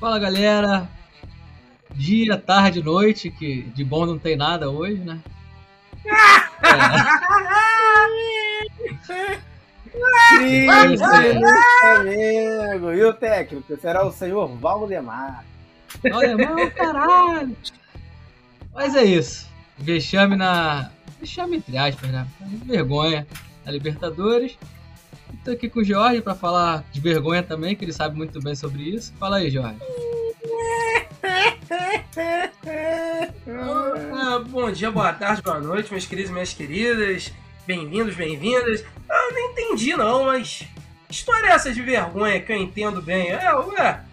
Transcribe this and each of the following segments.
Fala galera, dia, tarde, noite, que de bom não tem nada hoje, né? Cris, É. amigo. E o técnico será o senhor Valdemar. Mano, caralho! Mas é isso. Vexame na. Vexame entre aspas, né? Vergonha na Libertadores. Tô aqui com o Jorge pra falar de vergonha também, que ele sabe muito bem sobre isso. Fala aí, Jorge. Ah, bom dia, boa tarde, boa noite, meus queridos e minhas queridas. Bem-vindos, bem-vindas. Eu não entendi, não, mas. História é essa de vergonha que eu entendo bem? É, ué.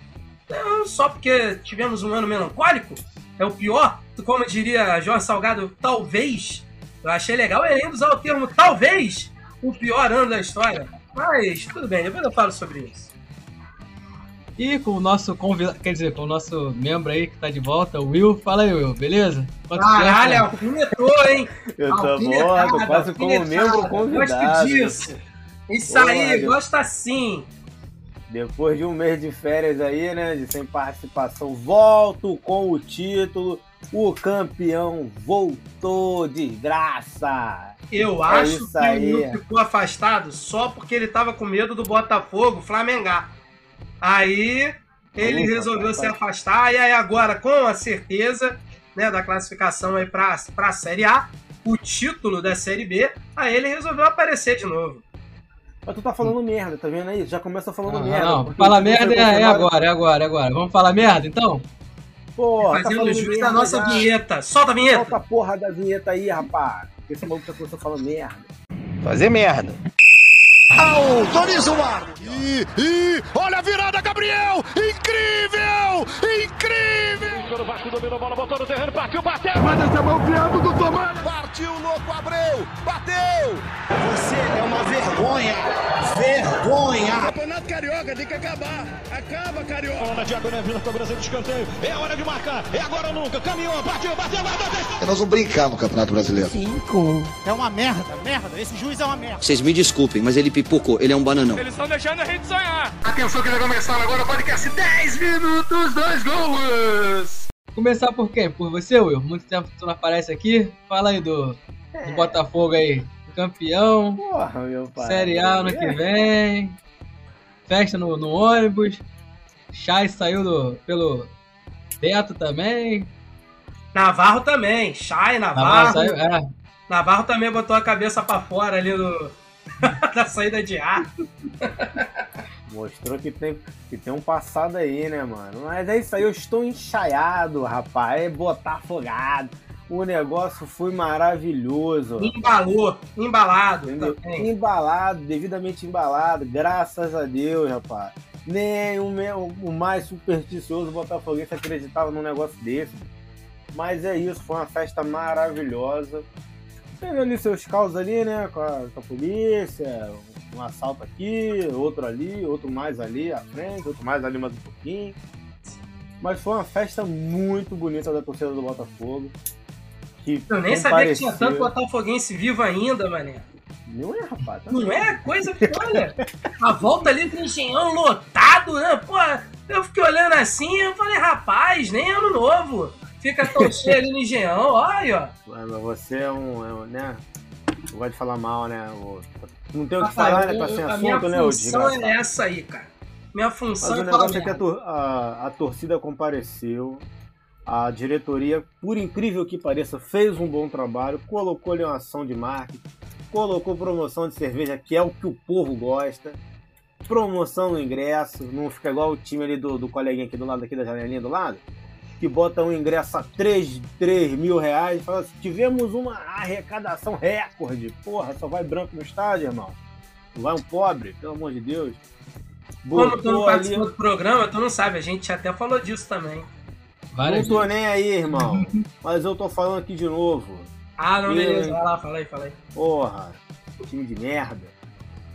é, só porque tivemos um ano melancólico? É o pior? Como diria Jorge Salgado, talvez. Eu achei legal ele ainda usar o termo talvez o pior ano da história. Mas tudo bem, depois eu falo sobre isso. E com o nosso convidado, quer dizer, com o nosso membro aí que tá de volta, o Will. Fala aí, Will, beleza? Quanto Caralho, tempo? alfinetou, hein? Eu tô morto, quase como membro convidado. Gosto disso. Isso aí, meu. gosta assim. Depois de um mês de férias aí, né? De sem participação, volto com o título. O campeão voltou de graça. Eu É acho que aí. o Will ficou afastado só porque ele tava com medo do Botafogo flamengar. Aí ele resolveu rapaz. se afastar e aí agora com a certeza né, da classificação aí pra, pra Série A, o título da Série B, aí ele resolveu aparecer de novo. Mas tu tá falando merda, tá vendo aí? Já começa falando Ah, merda. não, fala merda é, é agora, é agora, é agora. Vamos falar merda então? Porra, tá Fazendo falando jus merda da nossa já. vinheta. Solta a vinheta! Solta a porra da vinheta aí, rapaz. Esse maluco já começou falando merda. Fazer merda. Autoriza o árbitro. E, e olha a virada, Gabriel! Incrível! Incrível! O Vasco dominou a bola, botou no terreno, partiu, bateu! Vai descer mão piado do Tomás! Partiu, louco, Abreu! Bateu! Você é uma vergonha! Vergonha! Campeonato Carioca tem que acabar! Acaba, Carioca! Na diagonal, vindo cobrança de escanteio. É hora de marcar! É agora ou nunca! Caminhou, bateu, bateu, bateu! Nós vamos brincar no Campeonato Brasileiro. É uma merda, merda. Esse juiz é uma merda. Vocês me desculpem, mas ele pipocou, ele é um bananão. Eles estão deixando a gente sonhar! Atenção que vai começar agora o podcast 10 minutos, dois gols! Começar por quem? Por você, Will? Muito tempo que tu não aparece aqui. Fala aí do, do É. Botafogo aí. Campeão, Porra, meu pai. Série A ano que vem. Festa no, no ônibus. Chay saiu do, pelo teto também. Navarro também, Chay, Navarro Navarro. saiu, é. Navarro também botou a cabeça pra fora ali do, da saída de ar. Mostrou que tem, que tem um passado aí, né, mano? Mas é isso aí, eu estou enxaiado, rapaz. É botar afogado. O negócio foi maravilhoso. Embalou, embalado também. Embalado, devidamente embalado, graças a Deus, rapaz. Nem o, me- o mais supersticioso botafoguense acreditava num negócio desse. Mas é isso, foi uma festa maravilhosa. Teve ali seus caos ali, né? Com a, com a polícia, um assalto aqui, outro ali, outro mais ali à frente, outro mais ali mais um pouquinho. Mas foi uma festa muito bonita da torcida do Botafogo. Que Eu nem sabia que tinha tanto botafoguense vivo ainda, mané. Não é, rapaz. tá Não é coisa que, olha, a volta ali do engenhão lotado, né? Pô, eu fiquei olhando assim eu falei, rapaz, nem ano novo. Fica tão cheio ali no engenhão, olha aí, ó. Mas você é um, é um, né? Não gosta de falar mal, né? O- Não tem o que falar, né? eu- Tá sem a minha assunto, né, ô função desgraçado? é essa aí, cara. Minha Mas função o é falar negócio é que a, tor- a- a torcida compareceu, a diretoria, por incrível que pareça, fez um bom trabalho, colocou ali uma ação de marketing, colocou promoção de cerveja, que é o que o povo gosta, promoção no ingresso, não fica igual o time ali do, do coleguinha aqui do lado aqui da janelinha do lado, que bota um ingresso a 3, 3 mil reais e fala assim, tivemos uma arrecadação recorde. Porra, só vai branco no estádio, irmão. Vai um pobre, pelo amor de Deus. Como tu não Botou ali- participou do programa, tu não sabe. A gente até falou disso também. Várias Não tô nem aí, irmão. Mas eu tô falando aqui de novo. Ah, não, E- beleza. Vai lá, fala aí, fala aí. Porra, time de merda.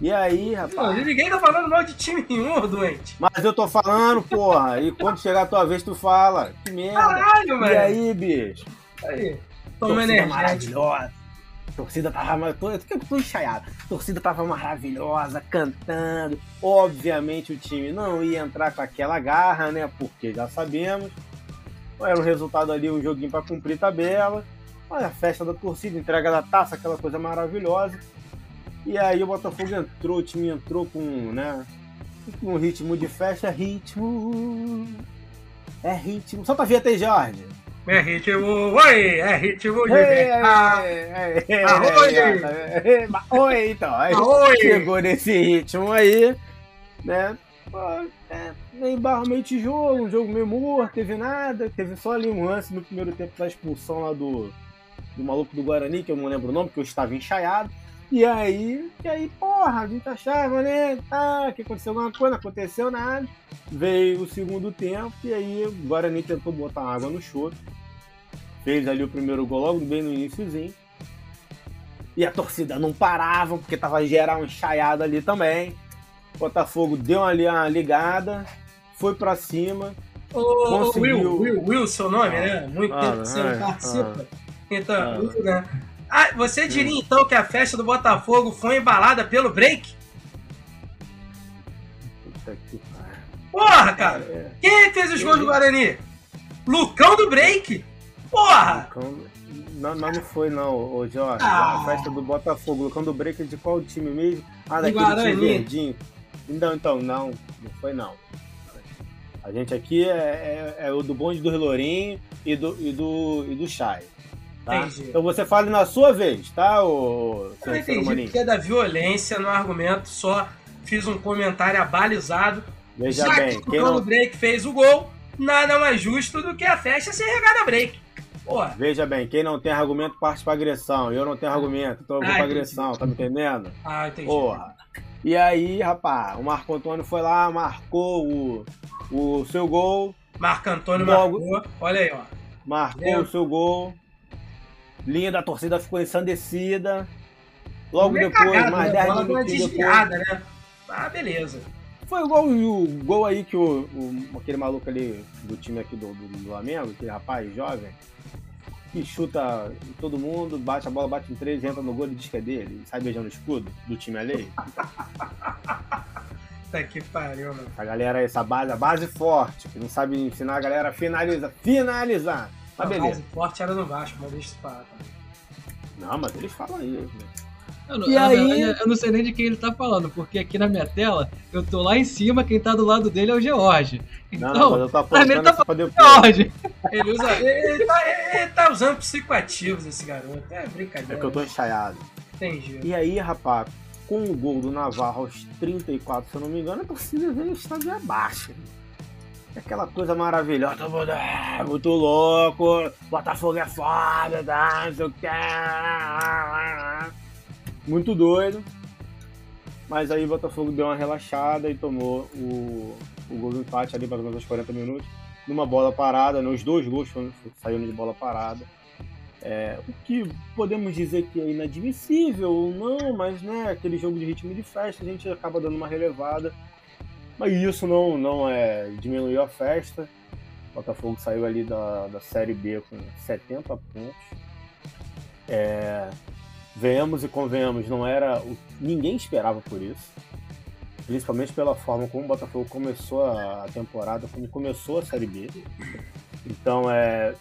E aí, Não, rapaz? ninguém tá falando mal de time nenhum, doente. Mas eu tô falando, porra. E quando chegar a tua vez, tu fala. Que merda. Caralho, E velho. aí, bicho? Aí. Toma Torcida energético. maravilhosa. A torcida tava ensaiado. A torcida tava maravilhosa, cantando. Obviamente o time não ia entrar com aquela garra, né? Porque já sabemos. Era um resultado ali, um joguinho para cumprir tabela. Olha a festa da torcida, entrega da taça, aquela coisa maravilhosa. E aí o Botafogo entrou, o time entrou com, né? Com um ritmo de festa, é ritmo. É ritmo. Solta a vinheta aí, Jorge. É ritmo, oi, é ritmo de Ah, Arroi! Oi, então. Aí Oi! chegou nesse ritmo aí, né? Pô, é, meio barro, meio tijolo, um jogo meio morto, teve nada. Teve só ali um lance no primeiro tempo da expulsão lá do, do maluco do Guarani, que eu não lembro o nome, porque eu estava enxaiado. E aí, e aí, porra, a gente achava, né? Tá, que aconteceu alguma coisa, não aconteceu nada. Veio o segundo tempo e aí o Guarani tentou botar água no choro. Fez ali o primeiro gol logo bem no iníciozinho. E a torcida não parava, porque tava geral enxaiado ali também. Botafogo deu ali uma ligada, foi pra cima. Ô, Conseguiu. Will, Will, Will, seu nome, né? Muito Ah, tempo que você é, não participa. Então, Ah. Hum. Will, né? Ah, você diria então que a festa do Botafogo foi embalada pelo break? Puta que pariu. Porra, cara! É, Quem é fez os gols do Guarani? Lucão do break? Porra! Lucão- Não, mas não foi não, ô Jorge. Ah. A festa do Botafogo, Lucão do Break é de qual time mesmo? Ah, daquele Guarani. time verdinho. Então, então, não, não foi não. A gente aqui é, é- é o do bonde do Relourinho e do, e do, e do Chay. Tá? Entendi. Então você fale na sua vez, tá, ô, Eu entendi que é da violência no argumento, só fiz um comentário abalizado. Veja Já bem, que o não, fez o gol, nada mais justo do que a festa ser regada break. Porra, veja bem, quem não tem argumento parte pra agressão. Eu não tenho argumento, então eu vou Ah, pra entendi. agressão, tá me entendendo? ah, entendi. Porra. E aí, rapaz, o Marco Antônio foi lá, marcou o, o seu gol, Marco Antônio Logo- marcou. Olha aí, ó. marcou o seu gol. Linha da torcida ficou ensandecida. Logo depois, cagado, mais né? 10 Bola deu uma minutinhos depois. desviada, né? Ah, beleza. Foi igual o, gol aí que o, o- aquele maluco ali do time aqui do, do, Flamengo, aquele rapaz jovem, que chuta todo mundo, bate a bola, bate em três, entra no gol e diz que é dele, sai beijando o escudo do time alheio. Tá que pariu, mano. Essa galera, essa base, a base forte, que não sabe ensinar a galera a finalizar. Finalizar! Mas a beleza. base forte era no Vasco, mas deixa isso tá? Não, mas eles falam aí. né? Eu não, E aí- verdade, eu não sei nem de quem ele tá falando, porque aqui na minha tela, eu tô lá em cima, quem tá do lado dele é o George. Não, Então, mas eu tô apontando tá. George! Ele usa. Ele tá, ele tá usando psicoativos, esse garoto. É É brincadeira. que eu tô enxaiado. Entendi. E aí, rapaz, com o gol do Navarro aos 34, se eu não me engano, a torcida veio estádio abaixo. Aquela coisa maravilhosa, todo mundo, "Ah, muito louco, Botafogo é foda, tá, não sei o que. Muito doido. Mas aí o Botafogo deu uma relaxada e tomou o, o gol do empate ali, mais ou menos aos 40 minutos, numa bola parada, né? os dois gols foram- saíram de bola parada. É, o que podemos dizer que é inadmissível ou não, mas né, aquele jogo de ritmo de festa, a gente acaba dando uma relevada. Mas isso não, não é diminuiu a festa. O Botafogo saiu ali da, da Série B com 70 pontos. É, venhamos e convenhamos, não era. ninguém esperava por isso. Principalmente pela forma como o Botafogo começou a temporada, como começou a Série B. Então é,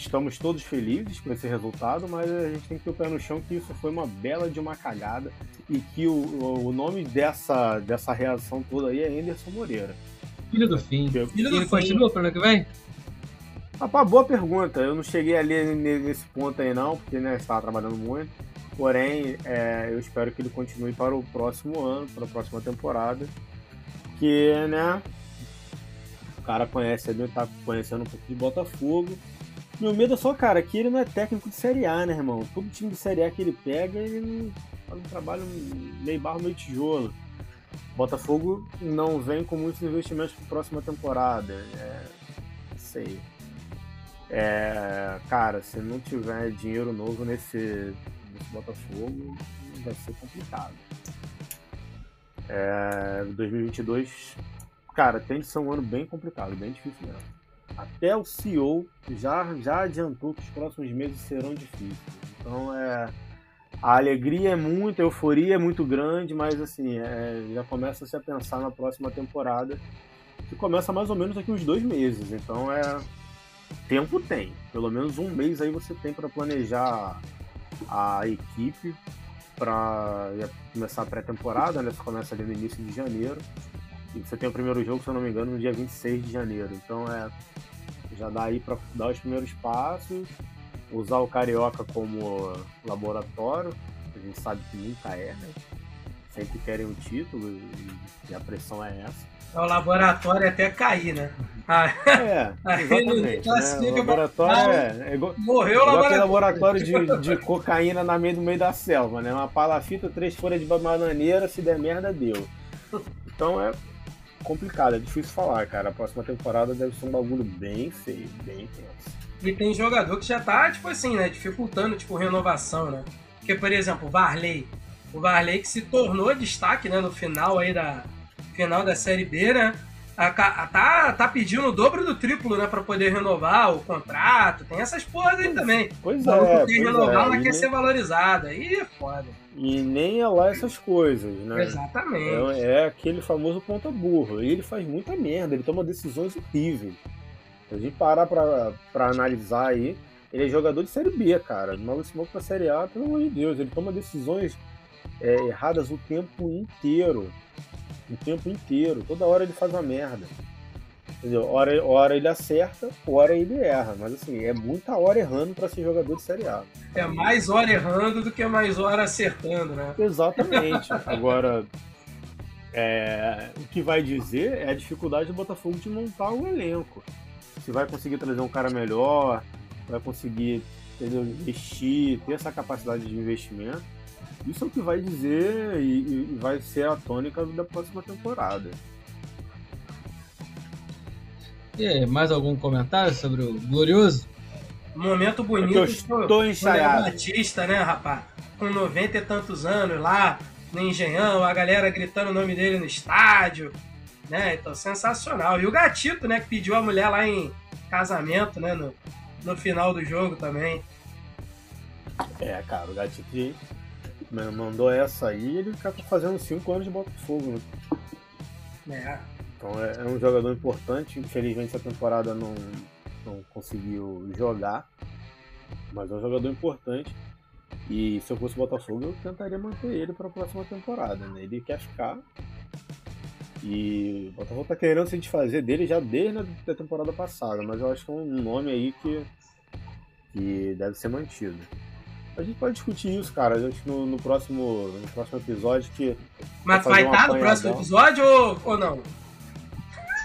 estamos todos felizes com esse resultado, mas a gente tem que ter o pé no chão que isso foi uma bela de uma cagada e que o, o- nome dessa, dessa reação toda aí é Anderson Moreira. Filho do fim. Filho do ele fim. continua pro ano que vem? Rapaz, boa pergunta. Eu não cheguei ali ne- nesse ponto aí não, porque né, estava trabalhando muito. Porém, é, eu espero que ele continue para o próximo ano, para a próxima temporada. Que, né, o cara conhece ali, tá conhecendo um pouco de Botafogo. Meu medo é só, cara, que ele não é técnico de Série A, né, irmão? Todo time de Série A que ele pega, ele faz um trabalho meio barro, meio tijolo. Botafogo não vem com muitos investimentos para a próxima temporada. É, sei. É, cara, se não tiver dinheiro novo nesse, nesse Botafogo, vai ser complicado. É, 2022, cara, tem de ser um ano bem complicado, bem difícil mesmo. Até o CEO já, já adiantou que os próximos meses serão difíceis. Então é. A alegria é muito, a euforia é muito grande, mas assim, é, já começa -se a pensar na próxima temporada, que começa mais ou menos daqui uns dois meses. Então é. Tempo tem. Pelo menos um mês aí você tem para planejar a equipe para começar a pré-temporada, né? Você começa ali no início de janeiro. Você tem o primeiro jogo, se eu não me engano, no dia 26 de janeiro. Então é. Já dá aí para dar os primeiros passos, usar o Carioca como laboratório, a gente sabe que nunca é, né? Sempre querem um título e a pressão é essa. É o laboratório até cair, né? Ah, é, exatamente. Né? O laboratório é, é igual, morreu o laboratório. laboratório de, de cocaína na meio, no meio da selva, né? Uma palafita, três folhas de bananeira, se der merda, deu. Então é complicado, é difícil falar, cara. A próxima temporada deve ser um bagulho bem feio, bem tenso. E tem jogador que já tá, tipo assim, né? Dificultando, tipo, renovação, né? Porque, por exemplo, o Varley. O Varley que se tornou destaque, né? No final aí da, final da Série B, né? Tá, tá pedindo o dobro do triplo, né? Pra poder renovar o contrato. Tem essas porras aí também. Pois é. Quer renovar, é. ela quer nem... ser valorizada. Aí é foda. E nem é lá essas coisas, né? Exatamente. É, é aquele famoso ponta burro. E ele faz muita merda, ele toma decisões horríveis. Se a gente parar pra, pra analisar aí, ele é jogador de Série B, cara. Mal esse pra Série A, pelo amor de Deus. Ele toma decisões é, erradas o tempo inteiro o tempo inteiro. Toda hora ele faz uma merda. Entendeu? Hora, hora ele acerta, hora ele erra. Mas assim, é muita hora errando para ser jogador de Série A. É mais hora errando do que mais hora acertando, né? Exatamente. Agora, é, o que vai dizer é a dificuldade do Botafogo de montar o elenco. Se vai conseguir trazer um cara melhor, vai conseguir entendeu, investir, ter essa capacidade de investimento isso é o que vai dizer e, e vai ser a tônica da próxima temporada. E aí, mais algum comentário sobre o Glorioso? Momento bonito é eu estou ensaiado. Batista, né, rapaz? Com 90 e tantos anos lá no Engenhão, a galera gritando o nome dele no estádio, né? Então, sensacional. E o Gatito, né, que pediu a mulher lá em casamento, né, no, no final do jogo também. É, cara, o Gatito mandou essa aí ele tá fazendo 5 anos de Botafogo, né? É. Então é, é, um jogador importante. Infelizmente essa temporada não, não conseguiu jogar. Mas é um jogador importante. E se eu fosse Botafogo, eu tentaria manter ele para a próxima temporada. Né? Ele quer ficar. E o Botafogo tá querendo se desfazer dele já desde a temporada passada. Mas eu acho que é um nome aí que, que deve ser mantido. A gente pode discutir isso, cara. A gente no, no próximo, no próximo episódio que. Mas vai estar no próximo episódio ou, ou não?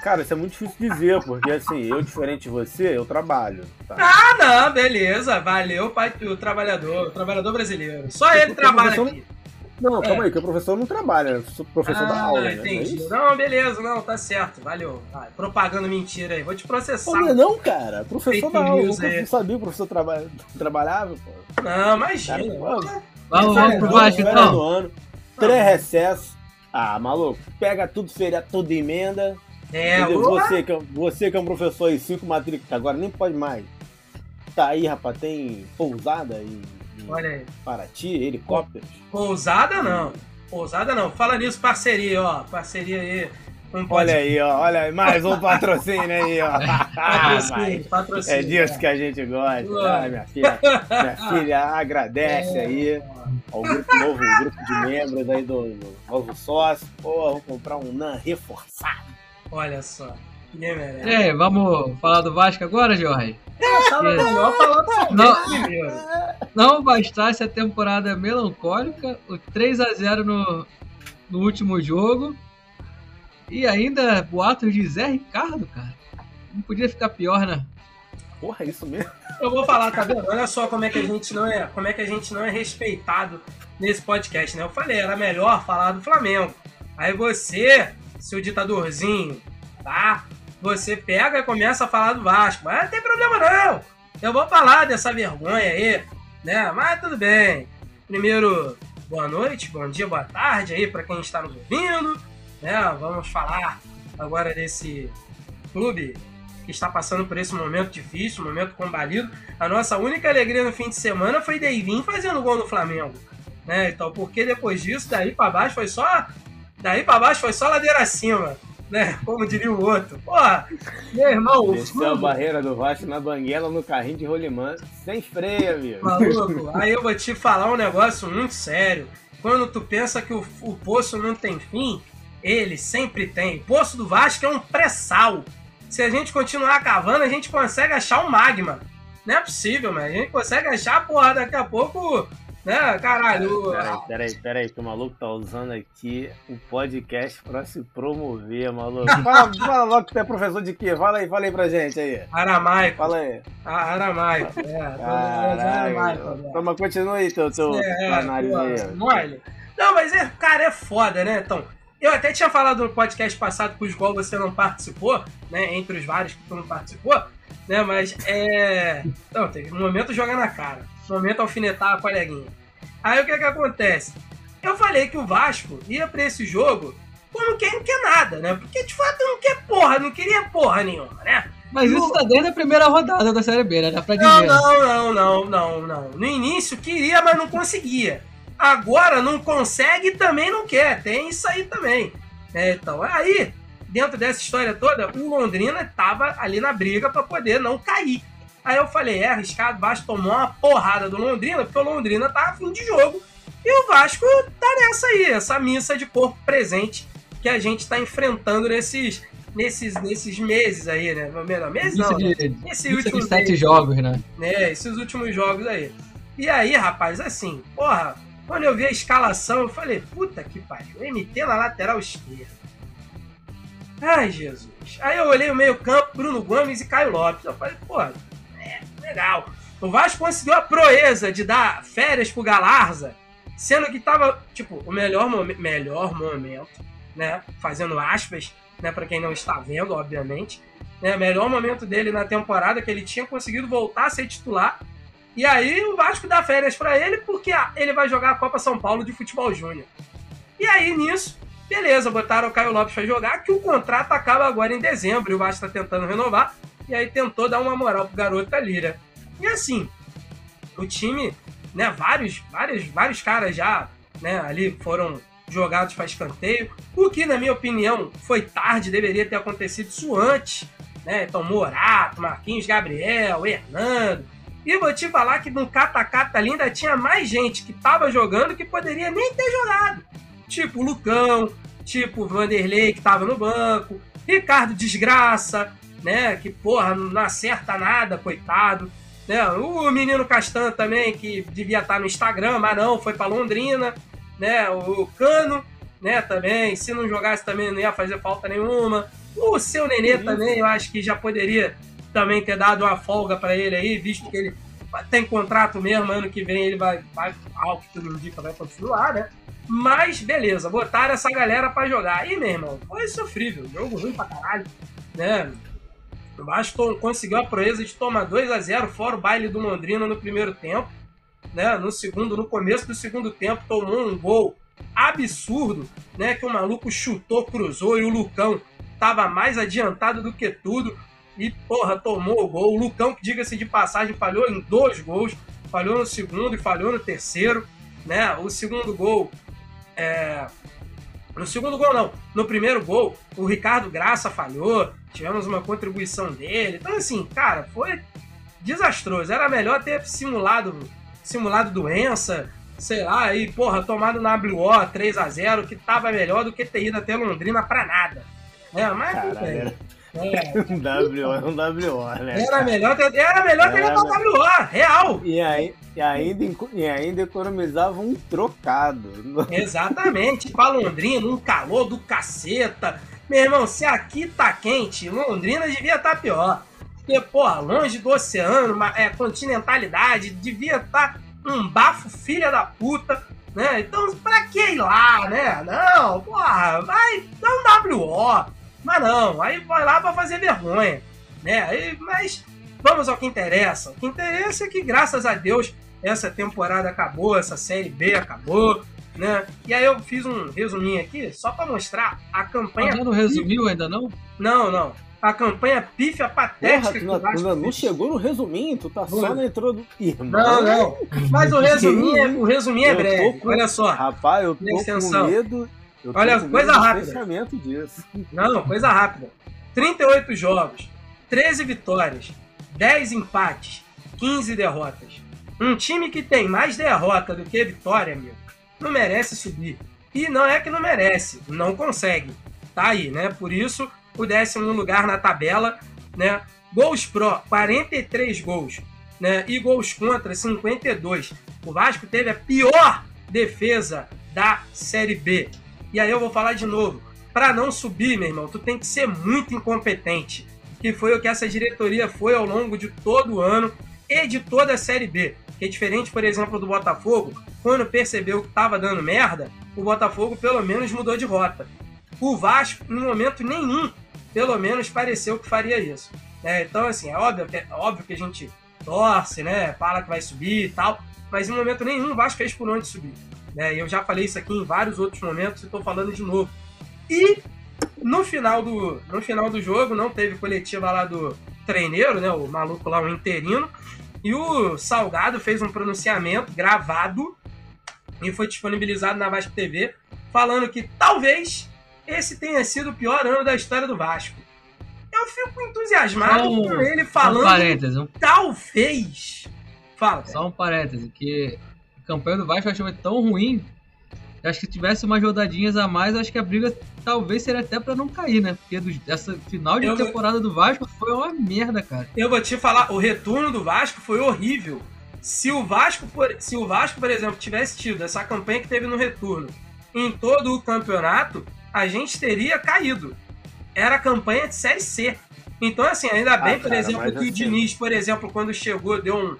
Cara, isso é muito difícil dizer, porque assim, eu, diferente de você, eu trabalho. Tá? Ah, não, beleza. Valeu, pai, o trabalhador, o trabalhador brasileiro. Só ele trabalha aqui. Não, calma é. aí, que o professor não trabalha, o professor ah, da aula. Né? Entendi. Né? Não, beleza, não, tá certo. Valeu. Vai, propaganda mentira aí, vou te processar. Não, não cara, professor Fake da aula. Eu não sabia que o professor traba... trabalhava, pô. Não, imagina. Cara, vamos, vamos pro Vasco então. Ano, Pré-recesso. Ah, maluco, pega tudo, feria tudo emenda. É, você, que, é você que é um professor aí, cinco matrículas, agora nem pode mais. Tá aí, rapaz, tem pousada e Olha aí. Paraty, helicópteros. Pousada não. Pousada não. Fala nisso, parceria, ó. Parceria aí. Olha aí, ó. Olha aí, mais um patrocínio aí, ó. patrocínio, patrocínio. É disso que a gente gosta. Ah, minha filha, minha filha agradece é. aí ao grupo novo, grupo de membros aí do, do novo sócio. Pô, vou comprar um NAN reforçado. Olha só. É, vamos falar do Vasco agora, Jorge? não, não bastasse a temporada melancólica, o 3 a 0 no, no último jogo. E ainda boatos de Zé Ricardo, cara. Não podia ficar pior, né? Porra, é isso mesmo. Eu vou falar, tá vendo? Olha só como é que a gente não é, como é que a gente não é respeitado nesse podcast, né? Eu falei, era melhor falar do Flamengo. Aí você, seu ditadorzinho, tá? você pega e começa a falar do Vasco. Mas não tem problema não. Eu vou falar dessa vergonha aí, né? Mas tudo bem. Primeiro, boa noite, bom dia, boa tarde aí para quem está nos ouvindo, né? Vamos falar agora desse clube que está passando por esse momento difícil, momento combalido. A nossa única alegria no fim de semana foi Deivin fazendo gol no Flamengo. Né? Então, porque depois disso, daí para baixo foi só. Daí para baixo foi só ladeira acima. Né? Como diria o outro. Porra, meu irmão, o Desceu a barreira do Vasco na banguela no carrinho de rolimã, sem freio, amigo. Maluco, aí eu vou te falar um negócio muito sério. Quando tu pensa que o, o poço não tem fim, ele sempre tem. O poço do Vasco é um pré-sal. Se a gente continuar cavando, a gente consegue achar um magma. Não é possível, mas a gente consegue achar, porra, daqui a pouco, né, caralho. Peraí, peraí, peraí, que o maluco tá usando aqui o podcast pra se promover, maluco. Fala, fala logo que tu é professor de quê? Fala aí, fala aí pra gente aí. Aramaico. Fala aí. Ah, Aramaico, é. Caralho. né? Toma, continua aí teu, teu É, análise pô, aí. mole. Não, mas é, cara, é foda, né? Então, eu até tinha falado no podcast passado com os qual você não participou, né? Entre os vários que tu não participou, né? Mas é. Não, tem um momento joga na cara. Momento alfinetar a coleguinha. Aí o que que acontece? Eu falei que o Vasco ia pra esse jogo como quem não quer nada, né? Porque de fato não quer porra, não queria porra nenhuma, né? Mas isso tá desde a primeira rodada da Série B, né? Dá pra Não, dizer. não, não, não, não, não. No início queria, mas não conseguia. Agora não consegue e também não quer. Tem isso aí também. É, então, aí, dentro dessa história toda, o Londrina tava ali na briga pra poder não cair. Aí eu falei, é arriscado, o Vasco tomou uma porrada do Londrina, porque o Londrina tá fim de jogo. E o Vasco tá nessa aí, essa missa de corpo presente que a gente tá enfrentando nesses, nesses, nesses meses aí, né? Melhor, meses não, né? de, Esse isso último de sete jogos, né? né, esses últimos jogos aí. E aí, rapaz, assim, porra, quando eu vi a escalação, eu falei, puta que pariu, MT na lateral esquerda. Ai, Jesus. Aí eu olhei o meio-campo, Bruno Gomes e Caio Lopes. Eu falei, porra, legal. O Vasco conseguiu a proeza de dar férias pro Galarza, sendo que tava, tipo, o melhor, momen- melhor momento, né? Fazendo aspas, né? Pra quem não está vendo, obviamente. Né, melhor momento dele na temporada, que ele tinha conseguido voltar a ser titular. E aí o Vasco dá férias pra ele, porque ele vai jogar a Copa São Paulo de Futebol Júnior. E aí, nisso, beleza, botaram o Caio Lopes pra jogar, que o contrato acaba agora em dezembro, e o Vasco tá tentando renovar, e aí tentou dar uma moral pro garoto ali, né? E assim, o time, né, vários, vários, vários caras já, né, ali foram jogados para escanteio, o que, na minha opinião, foi tarde, deveria ter acontecido isso antes, né? Então, Morato, Marquinhos, Gabriel, Hernando. E vou te falar que no cata-cata ali ainda tinha mais gente que tava jogando que poderia nem ter jogado. Tipo Lucão, tipo Vanderlei que tava no banco, Ricardo Desgraça, né? Que porra, não acerta nada, coitado. Né? O menino Castan também, que devia estar no Instagram, mas não, foi pra Londrina. Né? O Cano, né, também. Se não jogasse também não ia fazer falta nenhuma. O seu Nenê também, eu acho que já poderia também ter dado uma folga pra ele aí, visto que ele tem contrato mesmo, ano que vem ele vai, vai ao que tudo indica, vai continuar, né? Mas beleza, botaram essa galera pra jogar. Aí, meu irmão, foi sofrível, jogo ruim pra caralho, né? O Vasco conseguiu a proeza de tomar 2 a 0 fora o baile do Londrina no primeiro tempo, né? No segundo, no começo do segundo tempo, tomou um gol absurdo, né? Que o maluco chutou, cruzou e o Lucão tava mais adiantado do que tudo e, porra, tomou o gol. O Lucão, que diga-se de passagem, falhou em dois gols, falhou no segundo e falhou no terceiro, né? O segundo gol, é... no segundo gol não, no primeiro gol, o Ricardo Graça falhou, tivemos uma contribuição dele. Então, assim, cara, foi desastroso. Era melhor ter simulado, simulado doença, sei lá, e, porra, tomado na WO 3 a 0 que tava melhor do que ter ido até Londrina pra nada. É, mas Caralho, É, um WO, é um WO, né? era melhor ter, era melhor ter Era pra WO, real. E, aí, e, ainda, e ainda economizava um trocado. Exatamente, pra Londrina, um calor do caceta. Meu irmão, se aqui tá quente, Londrina devia estar pior. Porque, porra, longe do oceano, ma- é, continentalidade, devia estar um bafo filha da puta, né? Então, pra que ir lá, né? Não, porra, vai, dá um WO. Mas não, aí vai lá pra fazer vergonha, né? Aí, mas vamos ao que interessa. O que interessa é que, graças a Deus, essa temporada acabou, essa série B acabou, né? E aí eu fiz um resuminho aqui só pra mostrar a campanha. Já não resumiu ainda não? Não, não. a campanha pífia Porra, patética tu que não, o Vasco tu não fez. chegou no resuminho, tu tá só Não. na introdução. Não, não. Mas o resuminho é, o resuminho é breve. com- Olha só. Rapaz, eu tô com medo. Eu Olha, coisa rápida. pensamento disso. Não, coisa rápida. 38 jogos, 13 vitórias, 10 empates, 15 derrotas. Um time que tem mais derrota do que vitória, amigo, não merece subir. E não é que não merece, não consegue. Tá aí, né? Por isso, o décimo lugar na tabela, né? Gols pró, 43 gols, né? E gols contra, 52. O Vasco teve a pior defesa da Série B. E aí eu vou falar de novo. Para não subir, meu irmão, tu tem que ser muito incompetente. Que foi o que essa diretoria foi ao longo de todo o ano e de toda a Série B. Que é diferente, por exemplo, do Botafogo, quando percebeu que estava dando merda, o Botafogo pelo menos mudou de rota. O Vasco, em momento nenhum, pelo menos pareceu que faria isso. né? então, assim, é óbvio, que, é óbvio que a gente torce, né? Fala que vai subir e tal, mas em momento nenhum o Vasco fez por onde subir. Né? Eu já falei isso aqui em vários outros momentos e estou falando de novo. E no final do, no final do jogo, não teve coletiva lá do treineiro, né? O maluco lá, o interino. E o Salgado fez um pronunciamento gravado e foi disponibilizado na Vasco TV, falando que talvez esse tenha sido o pior ano da história do Vasco. Eu fico entusiasmado um- com ele falando um, talvez. Fala. só um parêntese, que a campanha do Vasco eu achei tão ruim acho que tivesse umas rodadinhas a mais, acho que a briga talvez seria até pra não cair, né? Porque dos- essa final de Eu- temporada do Vasco foi uma merda, cara. Eu vou te falar, o retorno do Vasco foi horrível. Se o Vasco, por, se o Vasco, por exemplo, tivesse tido essa campanha que teve no retorno em todo o campeonato, a gente teria caído. Era a campanha de Série C. Então, assim, ainda bem, por cara, exemplo, que o assim- Diniz, por exemplo, quando chegou, deu um,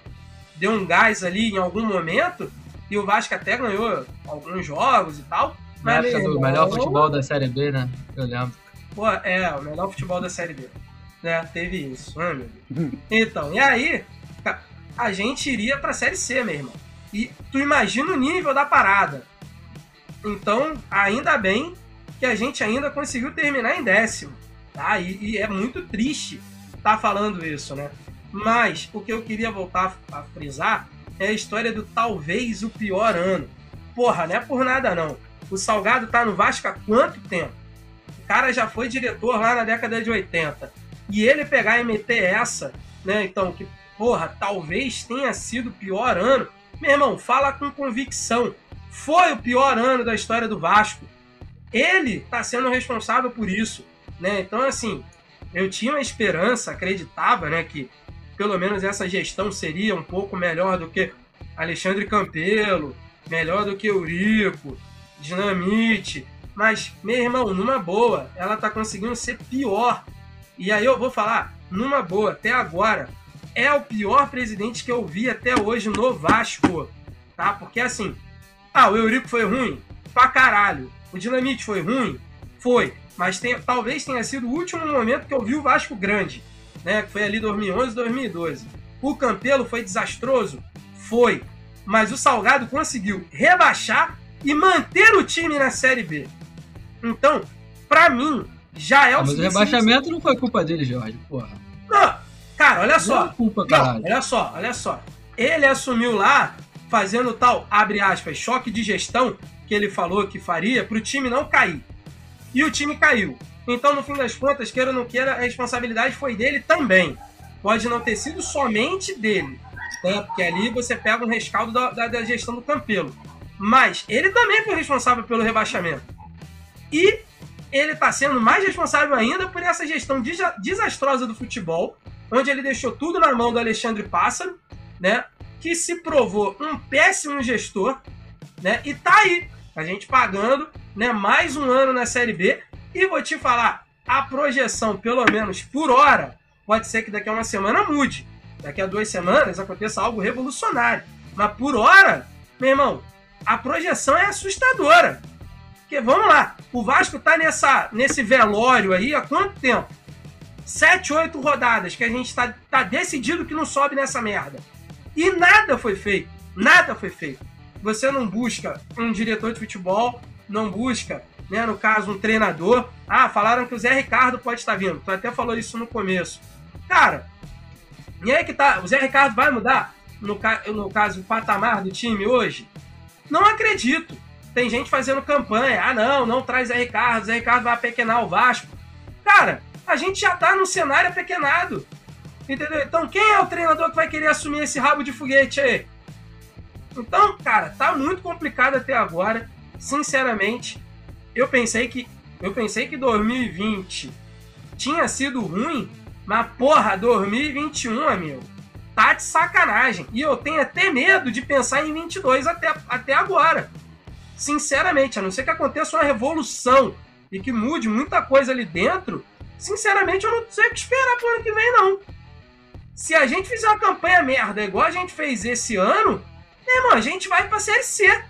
deu um gás ali em algum momento, e o Vasco até ganhou alguns jogos e tal. Na Mas, época do melhor futebol da Série B, né? Eu lembro. Pô, é, o melhor futebol da Série B. Né? Teve isso, né, meu Deus? Então, e aí, a gente iria pra Série C, meu irmão. E tu imagina o nível da parada. Então, ainda bem que a gente ainda conseguiu terminar em décimo. Tá? E, e é muito triste estar falando isso, né? Mas o que eu queria voltar a frisar é a história do talvez o pior ano. Porra, não é por nada não. O Salgado tá no Vasco há quanto tempo? O cara já foi diretor lá na década de 80. E ele pegar e meter essa, né? Então, que, porra, talvez tenha sido o pior ano. Meu irmão, fala com convicção. Foi o pior ano da história do Vasco. Ele tá sendo responsável por isso, né? Então, assim, eu tinha uma esperança, acreditava, né, que pelo menos essa gestão seria um pouco melhor do que Alexandre Campelo, melhor do que Eurico, Dinamite. Mas, meu irmão, numa boa, ela tá conseguindo ser pior. E aí eu vou falar, numa boa, até agora, é o pior presidente que eu vi até hoje no Vasco. Tá? Porque assim, ah, o Eurico foi ruim? Pra caralho. O Dinamite foi ruim? Foi. Mas tem- talvez tenha sido o último momento que eu vi o Vasco grande. Né? Que foi ali 2011, 2012. O Campelo foi desastroso? Foi. Mas o Salgado conseguiu rebaixar e manter o time na Série B. Então, pra mim, já é o Ah, mas o rebaixamento não foi culpa dele, Jorge. Porra. Não, cara, olha Não só. é culpa, Não, caralho. olha só, olha só. Ele assumiu lá, fazendo tal, abre aspas, choque de gestão, que ele falou que faria, pro time não cair. E o time caiu. Então, no fim das contas, queira ou não queira, a responsabilidade foi dele também. Pode não ter sido somente dele. Né? Porque ali você pega um rescaldo da, da- da gestão do Campelo. Mas ele também foi responsável pelo rebaixamento. E ele está sendo mais responsável ainda por essa gestão desa- desastrosa do futebol, onde ele deixou tudo na mão do Alexandre Pássaro, né? Que se provou um péssimo gestor, né? E tá aí, a gente pagando, né? Mais um ano na Série B. E vou te falar, a projeção, pelo menos por hora, pode ser que daqui a uma semana mude. Daqui a duas semanas aconteça algo revolucionário. Mas por hora, meu irmão, a projeção é assustadora. Porque vamos lá, o Vasco tá nessa, nesse velório aí há quanto tempo? Sete, oito rodadas que a gente tá, tá decidido que não sobe nessa merda. E nada foi feito. Nada foi feito. Você não busca um diretor de futebol, não busca né, no caso, um treinador. Ah, falaram que o Zé Ricardo pode estar vindo. Tu até falou isso no começo. Cara, e aí que tá, o Zé Ricardo vai mudar, no, no caso, o patamar do time hoje? Não acredito. Tem gente fazendo campanha. Ah, não, não traz Zé Ricardo, Zé Ricardo vai apequenar o Vasco. Cara, a gente já tá no cenário apequenado. Entendeu? Então quem é o treinador que vai querer assumir esse rabo de foguete aí? Então, cara, tá muito complicado até agora. Sinceramente, eu pensei que eu pensei que 2020 tinha sido ruim, mas porra, 2021, amigo, tá de sacanagem. E eu tenho até medo de pensar em 22 até, até agora. Sinceramente, a não ser que aconteça uma revolução e que mude muita coisa ali dentro, sinceramente eu não sei o que esperar pro ano que vem, não. Se a gente fizer uma campanha merda igual a gente fez esse ano, meu irmão, a gente vai pra Série C.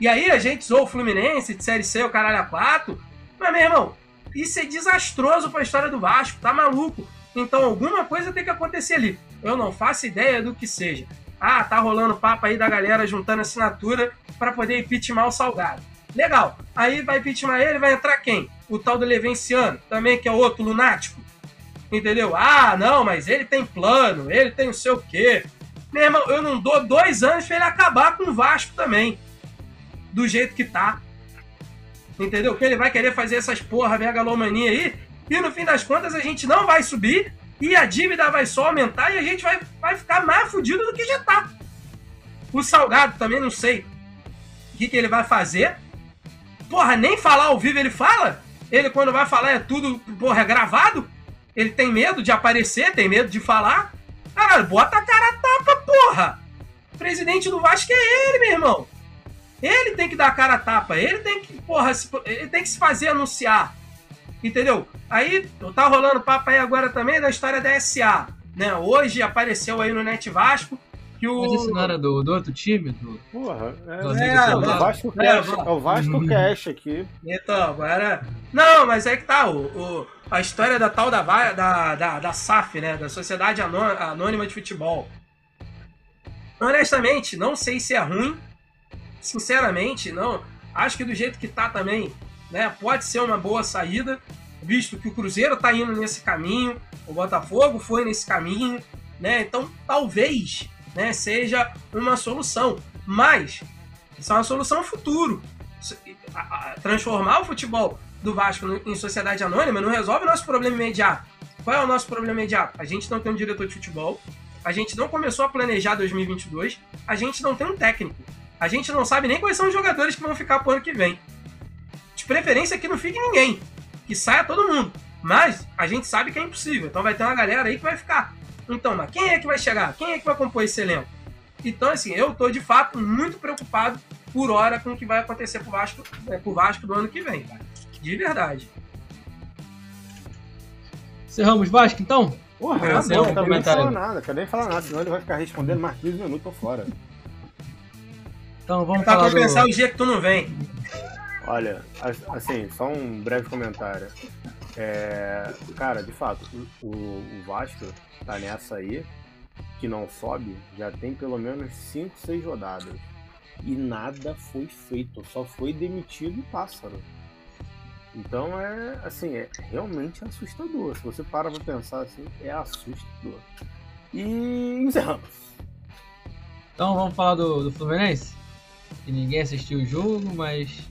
E aí a gente zoou o Fluminense de Série C, o caralho a 4. Mas, meu irmão, isso é desastroso pra história do Vasco, tá maluco? Então alguma coisa tem que acontecer ali. Eu não faço ideia do que seja. Ah, tá rolando papo aí da galera juntando assinatura para poder impeachment o Salgado. Legal. Aí vai impeachment ele, vai entrar quem? O tal do Levenciano, também que é outro lunático. Entendeu? Ah, não, mas ele tem plano, ele tem não sei o quê. Meu irmão, eu não dou dois anos pra ele acabar com o Vasco também. Do jeito que tá. Entendeu? Que ele vai querer fazer essas porra megalomania aí. E no fim das contas a gente não vai subir. E a dívida vai só aumentar e a gente vai, vai ficar mais fudido do que já tá. O Salgado também não sei o que, que ele vai fazer. Porra, nem falar ao vivo ele fala. Ele quando vai falar é tudo, porra, é gravado. Ele tem medo de aparecer, tem medo de falar. Caralho, bota a cara a tapa, porra! O presidente do Vasco é ele, meu irmão. Ele tem que dar a cara a tapa, ele tem que, porra, se- ele tem que se fazer anunciar. Entendeu? Aí, tá rolando papo aí agora também da história da SA. Né? Hoje apareceu aí no Net Vasco que o. Mas esse não era do, do outro time? Do... Porra, é, do É, é o? Vasco É, Cash, é o Vasco Cash aqui. Então, agora. Não, mas é que tá. O, o- a história da tal da, da, da, da SAF, né? Da Sociedade Anô- Anônima de Futebol. Honestamente, não sei se é ruim. Sinceramente, não. Acho que do jeito que tá também, né? Pode ser uma boa saída, visto que o Cruzeiro tá indo nesse caminho, o Botafogo foi nesse caminho, né? Então, talvez, né, seja uma solução. Mas isso é uma solução futuro. Transformar o futebol do Vasco em sociedade anônima não resolve o nosso problema imediato. Qual é o nosso problema imediato? A gente não tem um diretor de futebol, a gente não começou a planejar 2022, a gente não tem um técnico, a gente não sabe nem quais são os jogadores que vão ficar pro ano que vem. De preferência que não fique ninguém, que saia todo mundo. Mas a gente sabe que é impossível, então vai ter uma galera aí que vai ficar. Então, mas quem é que vai chegar? Quem é que vai compor esse elenco? Então, assim, eu tô de fato muito preocupado por hora com o que vai acontecer pro Vasco, é, pro Vasco do ano que vem, cara. De verdade. Encerramos Vasco, então? Porra, É, tá bom, não quero falar nada, quero nem falar nada, senão ele vai ficar respondendo mais 15 minutos, fora. Então vamos Pra falar do... compensar o dia que tu não vem. Olha, as- assim, só um breve comentário. É, cara, de fato, o, o Vasco tá nessa aí, que não sobe, já tem pelo menos 5, 6 rodadas. E nada foi feito, só foi demitido o pássaro. Então é assim, é realmente assustador. Se você para pra pensar assim, é assustador. E encerramos. Então vamos falar do, do Fluminense? Que ninguém assistiu o jogo, mas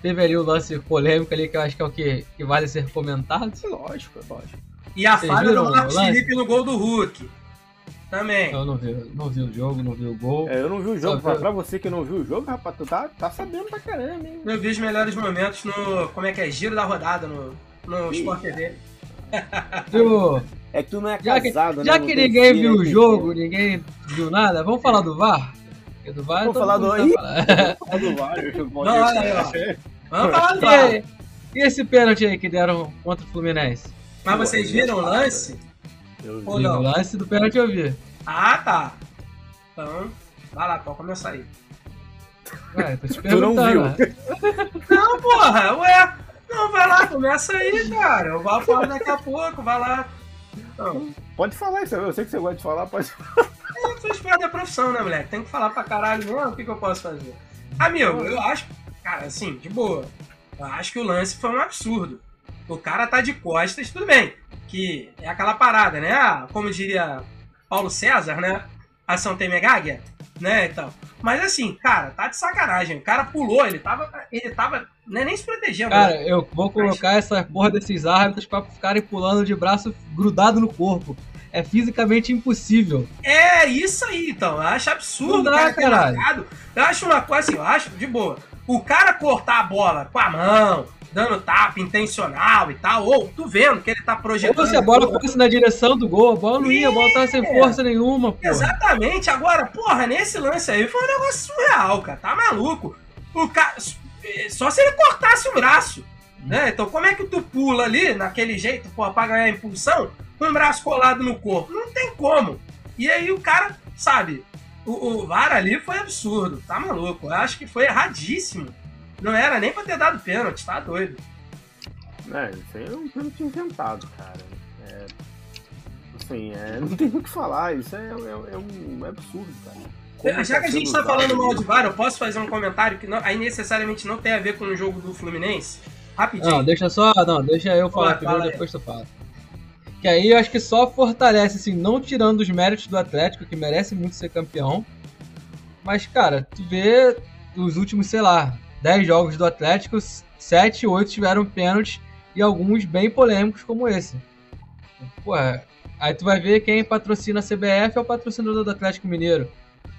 teve ali o lance polêmico ali que eu acho que é o que, que vale ser comentado. Lógico, é lógico. E a Vocês falha do? Felipe no gol do Hulk. Também. Eu não vi, não vi o jogo, não vi o gol. É, eu não vi o jogo. Pra, pra você que não viu o jogo, rapaz, tu tá, tá sabendo pra caramba, hein? Eu vi os melhores momentos no. Como é que é? Giro da rodada no, no Sport TV. Viu? É que tu não é Já que, casado, né? já Não que tem ninguém viu não o jogo, ninguém viu nada, vamos falar do VAR? Porque do VAR Vamos falar do- sabe falar. Fala do VAR, Não, olha aí, ó. Vamos falar do E, VAR. e esse pênalti aí que deram contra o Fluminense? Mas vocês viram o lance? Eu Ou vi. não? O lance do pênalti eu vi. Ah, tá. Então, vai lá, pode começar aí. Ué, tô te Tu não perguntando. viu. né? Não, porra, ué. Não, vai lá, começa aí, cara. Eu vou falar daqui a pouco, vai lá. Não, Pode falar isso, eu sei que você gosta de falar, pode eu sou parte da profissão, né, moleque? Tem que falar pra caralho mesmo, o que, que eu posso fazer? Amigo, eu acho, cara, assim, de boa. Eu acho que o lance foi um absurdo. O cara tá de costas, tudo bem. Que é aquela parada, né? Ah, como diria Paulo César, né? Ação tem megáguia, né? Então. Mas assim, cara, tá de sacanagem. O cara pulou, ele tava. Ele tava. Não é nem se protegendo. Cara, né? eu vou colocar essa porra desses árbitros pra ficarem pulando de braço grudado no corpo. É fisicamente impossível. É isso aí, então. Eu acho absurdo Não dá, cara. Eu acho uma coisa assim, eu acho de boa. O cara cortar a bola com a mão, dando tapa intencional e tal, ou tu vendo que ele tá Ou projetando. se a bola fosse na direção do gol, a bola não ia, a bola tava sem É. força nenhuma, pô. Exatamente. Agora, porra, nesse lance aí foi um negócio surreal, cara. Tá maluco. O cara. Só se ele cortasse o braço. Né? Então, como é que tu pula ali, naquele jeito, porra, pra ganhar impulsão, com o braço colado no corpo? Não tem como. E aí o cara, sabe, o, o VAR ali foi absurdo. Tá maluco. Eu acho que foi erradíssimo. Não era nem pra ter dado pênalti, tá doido. É, isso aí é um pênalti inventado, cara. É, assim, é, não tem o que falar, isso é, é- é um absurdo, cara. Como Já que a sendo gente tá usado falando mal de VAR, eu posso fazer um comentário que não, aí necessariamente não tem a ver com o jogo do Fluminense? Rapidinho. Não, deixa só. Não, deixa eu falar Vai, primeiro, fala depois tu fala. Que aí eu acho que só fortalece, assim, não tirando os méritos do Atlético, que merece muito ser campeão. Mas, cara, tu vê os últimos, sei lá, 10 jogos do Atlético, 7, 8 tiveram pênaltis e alguns bem polêmicos como esse. Pô, aí tu vai ver quem patrocina a CBF é o patrocinador do Atlético Mineiro.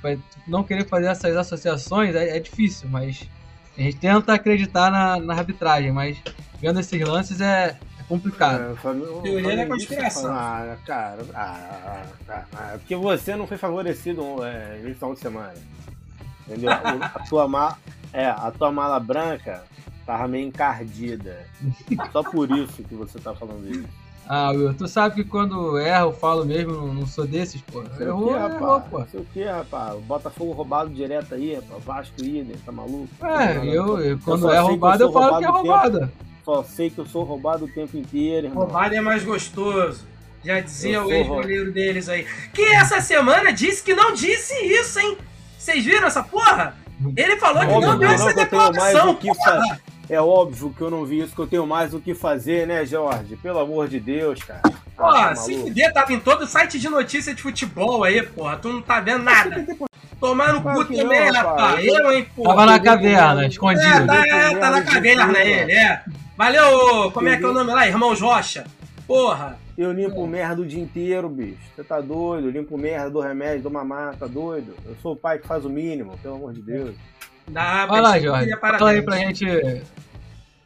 Vai não querer fazer essas associações é, é difícil, mas a gente tenta acreditar na, na arbitragem, mas vendo esses lances é, complicado. É, Teoria da conspiração. Ah, cara, ah, ah, ah, porque você não foi favorecido é, nesse final de semana. Entendeu? A tua, ma é, a tua mala branca tava meio encardida. Só por isso que você tá falando isso. Ah, Will, tu sabe que quando erro, eu falo mesmo, não, sou desses, pô. O Errou, que, errou, pô. Sei o que, rapaz? O Botafogo roubado direto aí, rapaz. Vasco Idem, tá maluco? É, eu, eu quando só é eu roubado, sou eu falo que é roubado tempo. Só sei que eu sou roubado o tempo inteiro, irmão. Roubado é mais gostoso. Já dizia Eu o ex-goleiro deles aí. Que essa semana disse que não disse isso, hein? Vocês viram essa porra? Ele falou que não deu essa declaração. o que fazer. É óbvio que eu não vi isso, que eu tenho mais o que fazer, né, Jorge? Pelo amor de Deus, cara. Porra, Ah, tá se fuder, tava em todo site de notícia de futebol aí, porra. Tu não tá vendo nada. Tomar no cu também, rapaz. Eu, hein, porra. Tava na caverna, É, escondido. tá, é, tá na caverna ele, é. Valeu, como é que é o nome lá? Irmãos Rocha. Porra. Eu limpo merda o dia inteiro, bicho. Você tá doido? Eu limpo merda, dou remédio, dou mamar, tá doido? Eu sou o pai que faz o mínimo, pelo amor de Deus. Dá, Vai lá, Jorge. Fala aí pra gente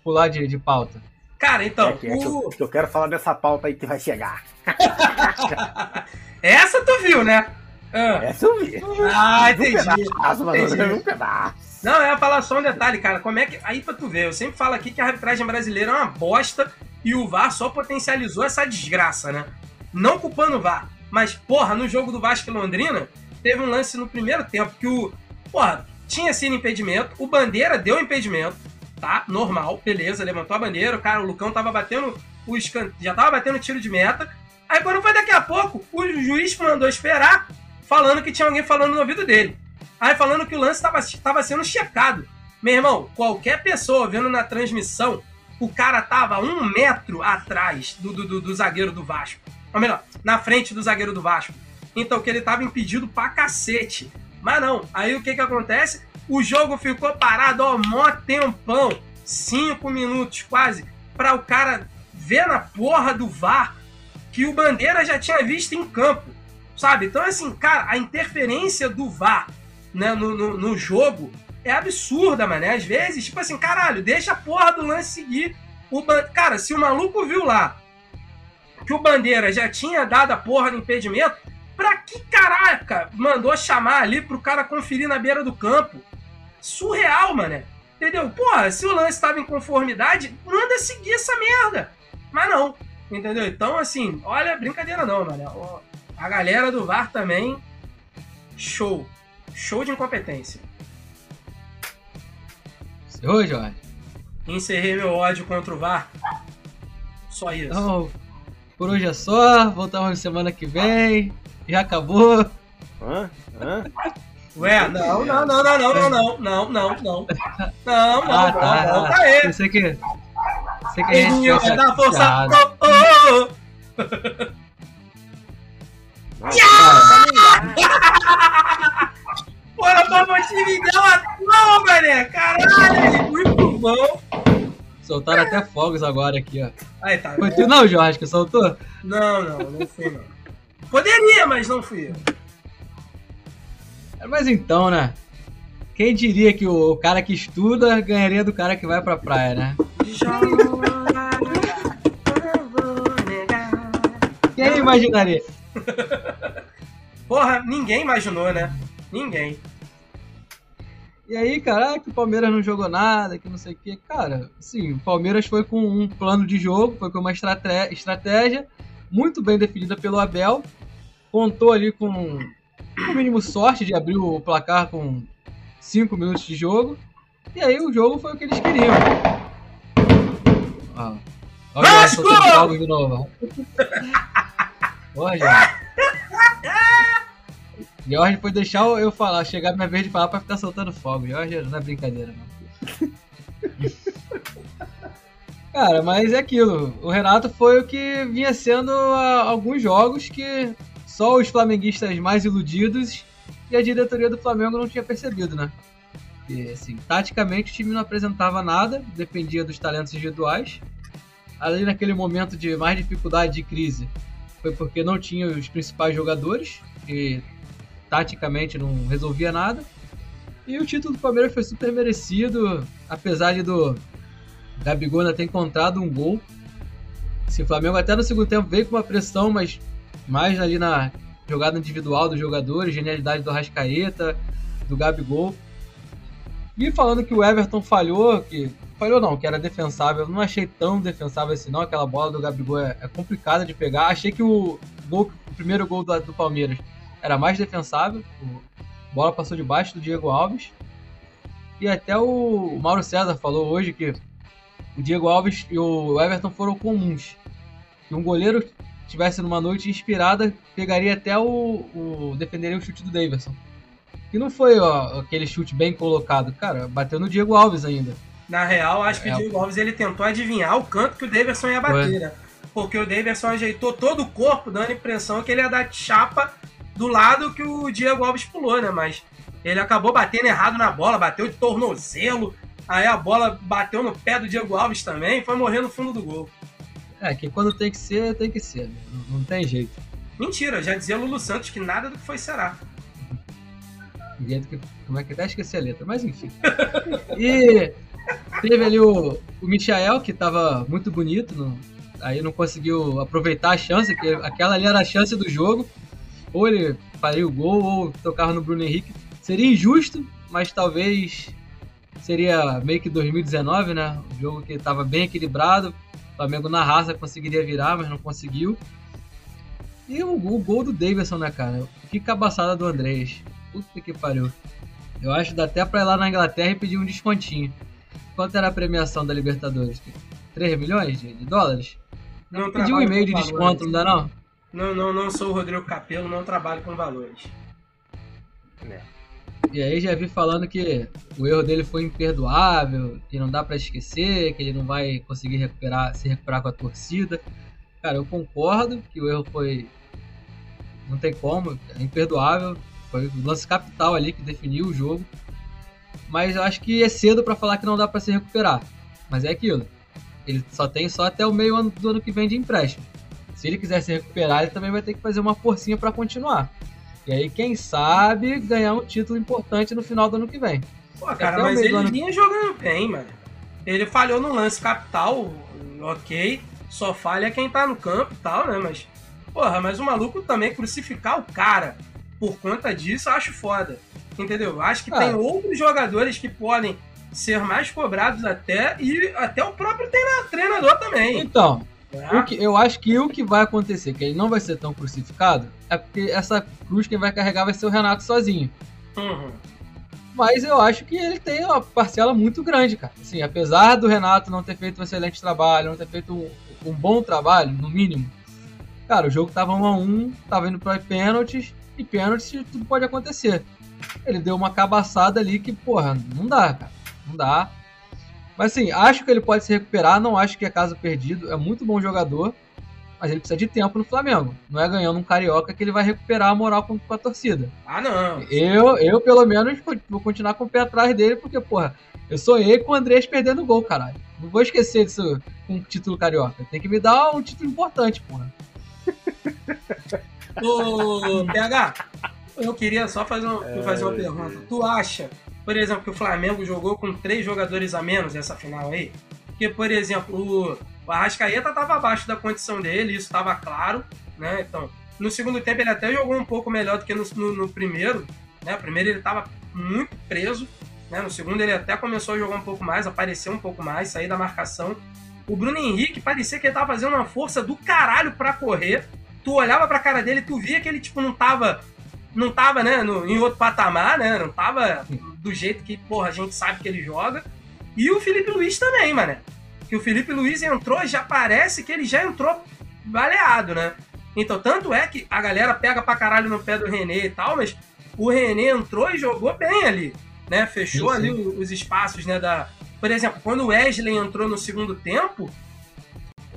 pular de, de pauta. Cara, então, É que, é que eu, o... que eu quero falar dessa pauta aí que vai chegar. essa tu viu, né? Ah, Essa eu vi. Ah, Um entendi. pedaço, mas eu Entendi. vi um pedaço. Não, eu ia falar só um detalhe, cara. Como é que. Aí pra tu ver, eu sempre falo aqui que a arbitragem brasileira é uma bosta e o VAR só potencializou essa desgraça, né? Não culpando o VAR. Mas, porra, no jogo do Vasco e Londrina, teve um lance no primeiro tempo que o. Porra, tinha sido impedimento, o Bandeira deu impedimento, tá? Normal, beleza, levantou a bandeira, o cara, o Lucão tava batendo o escan... já tava batendo tiro de meta. Aí quando foi daqui a pouco, o juiz mandou esperar, falando que tinha alguém falando no ouvido dele. Aí falando que o lance estava sendo checado. Meu irmão, qualquer pessoa vendo na transmissão, o cara tava um metro atrás do, do, do- do zagueiro do Vasco. Ou melhor, na frente do zagueiro do Vasco. Então que ele tava impedido pra cacete. Mas não, aí o que que acontece? O jogo ficou parado, ó, mó tempão. Cinco minutos quase. Pra o cara ver na porra do VAR que o Bandeira já tinha visto em campo. Sabe? Então, assim, cara, a interferência do VAR né, no, no, no jogo é absurda, mano. Às vezes, tipo assim, caralho, deixa a porra do lance seguir. O ban... Cara, se o maluco viu lá que o Bandeira já tinha dado a porra do impedimento, pra que caraca mandou chamar ali pro cara conferir na beira do campo? Surreal, mano. Entendeu? Porra, se o lance tava em conformidade, manda seguir essa merda. Mas não. Entendeu? Então, assim, olha, brincadeira não, mano. A galera do VAR também, show. Show de incompetência. Oi, Jorge. Encerrei meu ódio contra o VAR. Só isso. Então, por hoje é só. Voltamos semana que vem. Já acabou. Hã? Hã? Ué, não, não, não, não, não, não, não, não, não, não. Não, não, Ah, não, tá. não, ah, tá aí. Pensei que. Pensei que a gente Pedrinho, tivesse vai dar força. Oh, oh, oh. Porra, pra você me uma toma, mané. Caralho, muito bom. Soltaram até fogos agora aqui, ó. Aí, tá. Foi tu não, Jorge, que soltou? Não, não, não fui, não. Poderia, mas não fui eu. Mas então, né? Quem diria que o cara que estuda ganharia do cara que vai pra praia, né? Quem imaginaria? Porra, ninguém imaginou, né? Ninguém. E aí, cara, ah, que o Palmeiras não jogou nada, que não sei o que. Cara, sim, o Palmeiras foi com um plano de jogo, foi com uma estratégia muito bem definida pelo Abel. Contou ali com o mínimo sorte de abrir o placar com 5 minutos de jogo. E aí o jogo foi o que eles queriam. Ó, ó o Jorge Vasco! de novo. Ó, Jorge. Foi deixar eu falar, chegar minha vez de falar pra ficar soltando fogo. Jorge não é brincadeira, não. Cara, mas é aquilo. O Renato foi o que vinha sendo há alguns jogos que só os flamenguistas mais iludidos e a diretoria do Flamengo não tinha percebido, né? E, assim, taticamente o time não apresentava nada, dependia dos talentos individuais. Ali naquele momento de mais dificuldade de crise, foi porque não tinha os principais jogadores e taticamente não resolvia nada. E o título do Palmeiras foi super merecido, apesar de do Gabigol ter encontrado um gol. Assim, o Flamengo até no segundo tempo veio com uma pressão, mas mais ali na jogada individual dos jogadores, genialidade do Rascaeta, do Gabigol. E falando que o Everton falhou, que falhou não, que era defensável, não achei tão defensável assim não, aquela bola do Gabigol é, é complicada de pegar. Achei que o, gol, o primeiro gol do, do Palmeiras era mais defensável, a bola passou debaixo do Diego Alves. E até o Mauro César falou hoje que o Diego Alves e o Everton foram comuns. Que um goleiro tivesse numa noite inspirada, pegaria até o, o defenderia o chute do Davidson. E não foi ó, aquele chute bem colocado, cara, bateu no Diego Alves ainda. Na real, acho que É. o Diego Alves ele tentou adivinhar o canto que o Davidson ia bater, né? Porque o Davidson ajeitou todo o corpo, dando a impressão que ele ia dar de chapa do lado que o Diego Alves pulou, né? Mas ele acabou batendo errado na bola, bateu de tornozelo, aí a bola bateu no pé do Diego Alves também e foi morrer no fundo do gol. É, que quando tem que ser, tem que ser, né? não, não tem jeito. Mentira, já dizia Lulu Santos que nada do que foi será. Como é que até esqueci a letra, mas enfim. E teve ali o, o Michael, que tava muito bonito, não- aí não conseguiu aproveitar a chance, que aquela ali era a chance do jogo. Ou ele faria o gol, ou tocava no Bruno Henrique. Seria injusto, mas talvez seria meio que 2019, né? Um jogo que tava bem equilibrado. O Flamengo na raça conseguiria virar, mas não conseguiu. E o, o gol do Davidson, né, cara? Que cabaçada do Andrés. Puta que pariu. Eu acho que dá até pra ir lá na Inglaterra e pedir um descontinho. Quanto era a premiação da Libertadores? 3 milhões de, de dólares? Não Pedir um e-mail de desconto, não dá não? Não, não, não sou o Rodrigo Capello, não trabalho com valores. E aí já vi falando que o erro dele foi imperdoável, que não dá pra esquecer, que ele não vai conseguir recuperar, se recuperar com a torcida. Cara, eu concordo que o erro foi. Não tem como, é imperdoável. Foi o lance capital ali que definiu o jogo. Mas eu acho que é cedo pra falar que não dá pra se recuperar. Mas é aquilo. Ele só tem só até o meio ano do ano que vem de empréstimo. Se ele quiser se recuperar, ele também vai ter que fazer uma forcinha pra continuar. E aí, quem sabe, ganhar um título importante no final do ano que vem. Pô, cara, mas ele ano- vinha jogando bem, mano. Ele falhou no lance capital, ok. Só falha quem tá no campo e tal, né? Mas, porra, mas o maluco também crucificar o cara por conta disso, eu acho foda. Entendeu? Acho que Ah. tem outros jogadores que podem ser mais cobrados até, e até o próprio treina- treinador também. Então? O que, eu acho que o que vai acontecer, que ele não vai ser tão crucificado, é porque essa cruz quem vai carregar vai ser o Renato sozinho. Uhum. Mas eu acho que ele tem uma parcela muito grande, cara. Assim, apesar do Renato não ter feito um excelente trabalho, não ter feito um, um bom trabalho, no mínimo. Cara, o jogo tava 1 a 1 tava indo para pênaltis, e pênaltis tudo pode acontecer. ele deu uma cabaçada ali que, porra, não dá, cara. Não dá. Mas assim, acho que ele pode se recuperar, não acho que é caso perdido. É muito bom jogador, mas ele precisa de tempo no Flamengo. Não é ganhando um carioca que ele vai recuperar a moral com, com a torcida. Ah, não. Eu, eu, pelo menos, vou continuar com o pé atrás dele, porque, porra, eu sonhei com o Andrés perdendo gol, caralho. Não vou esquecer disso com o título carioca. Tem que me dar um título importante, porra. Ô, PH, eu queria só fazer uma, fazer uma pergunta. Tu acha, por exemplo, que o Flamengo jogou com três jogadores a menos nessa final aí? Porque, por exemplo, o, Arrascaeta estava abaixo da condição dele, isso estava claro, né? Então, no segundo tempo ele até jogou um pouco melhor do que no, no, no primeiro, né? Primeiro ele estava muito preso, né? No segundo ele até começou a jogar um pouco mais, apareceu um pouco mais, sair da marcação. O Bruno Henrique parecia que ele tava fazendo uma força do caralho para correr. Tu olhava pra cara dele, tu via que ele tipo não tava não tava, né, no, em outro patamar, né? Não tava do jeito que, porra, a gente sabe que ele joga. E o Felipe Luiz também, mano. Que o Felipe Luiz entrou, já parece que ele já entrou baleado, né? Então, tanto é que a galera pega pra caralho no pé do René e tal, mas o René entrou e jogou bem ali, né? Fechou sim. ali o- os espaços, né, da... Por exemplo, quando o Wesley entrou no segundo tempo,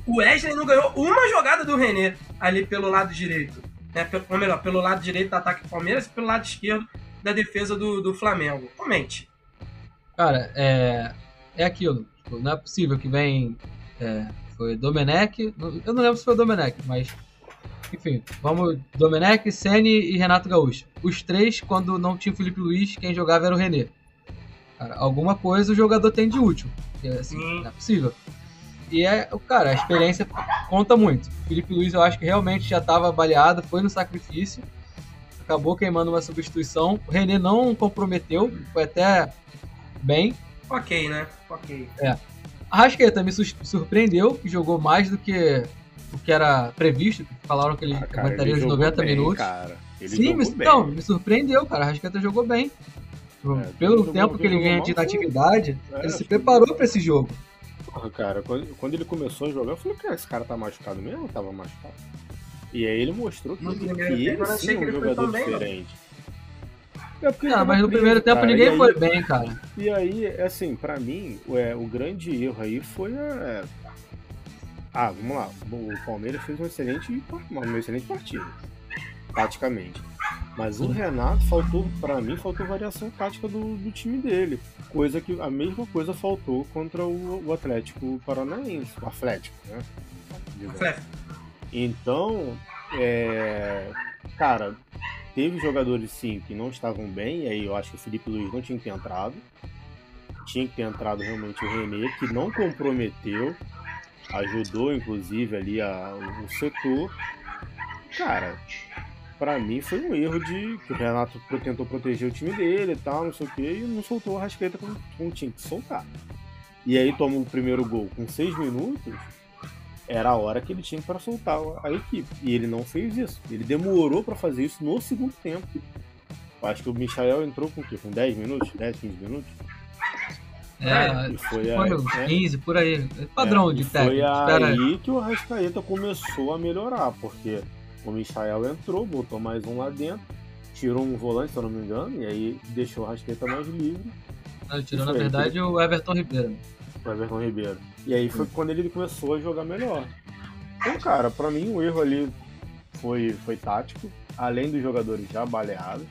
o Wesley não ganhou uma jogada do René ali pelo lado direito. Né? Pelo, ou melhor, pelo lado direito do ataque do Palmeiras e pelo lado esquerdo da defesa do, do Flamengo. Comente. Cara, é, é aquilo. Tipo, não é possível que vem. é, foi Domenech. Eu não lembro se foi o Domenech, mas. Enfim, vamos. Domenech, Sene e Renato Gaúcho. Os três, quando não tinha o Felipe Luiz, quem jogava era o René. Cara, alguma coisa o jogador tem de útil. porque, assim, Sim. não é possível. E é, cara, a experiência conta muito. O Felipe Luiz eu acho que realmente já estava baleado, foi no sacrifício. Acabou queimando uma substituição. O René não comprometeu, foi até bem. Ok, né? Ok. A Rascaeta me surpreendeu, que jogou mais do que o que era previsto. que Falaram que ele Ah, cara, aguentaria os jogou 90 bem, minutos. Cara. Ele Sim, jogou me, bem. não, me surpreendeu, cara. A Rascaeta jogou bem. É, Pelo tempo que ele vinha mal, de inatividade, É, ele se preparou para esse jogo. Porra, cara, quando, quando ele começou a jogar, eu falei, cara, esse cara tá machucado mesmo ou tava machucado? E aí ele mostrou que, No que ele sim achei é que um jogador bem, não. diferente. É Ah, mas no primeiro tempo cara, ninguém aí- foi bem, cara. E aí, assim, pra mim, o, é, o grande erro aí foi a. Ah, vamos lá. O Palmeiras fez um excelente, uma excelente partida, taticamente. Mas o Renato faltou, pra mim, faltou variação tática do, do time dele. Coisa que a mesma coisa faltou contra o, o Atlético Paranaense, o Atlético, né? Digamos. Flef, Então, é, cara, teve jogadores sim que não estavam bem, e aí eu acho que o Felipe Luiz não tinha que ter entrado. Tinha que ter entrado realmente o René, que não comprometeu, ajudou inclusive ali a, o setor. Cara, pra mim foi um erro de que o Renato tentou proteger o time dele e tal, não sei o que, e não soltou a rasqueta como, como tinha que soltar. E aí toma o primeiro gol com seis minutos, era a hora que ele tinha para soltar a equipe. E ele não fez isso. Ele demorou para fazer isso no segundo tempo. Eu acho que o Michael entrou com o quê? Com 10 minutos? 10, 15 minutos? É, E foi, aí, uns né? 15 por aí. É Padrão É, de técnico. Foi aí que o Arrascaeta começou a melhorar, porque o Michael entrou, botou mais um lá dentro, tirou um volante, se eu não me engano, e aí deixou o Arrascaeta mais livre. Tirou, na verdade, o Everton Ribeiro. o Everton Ribeiro. E aí foi quando ele começou a jogar melhor. Então, cara, pra mim o erro ali foi, foi tático, além dos jogadores já baleados.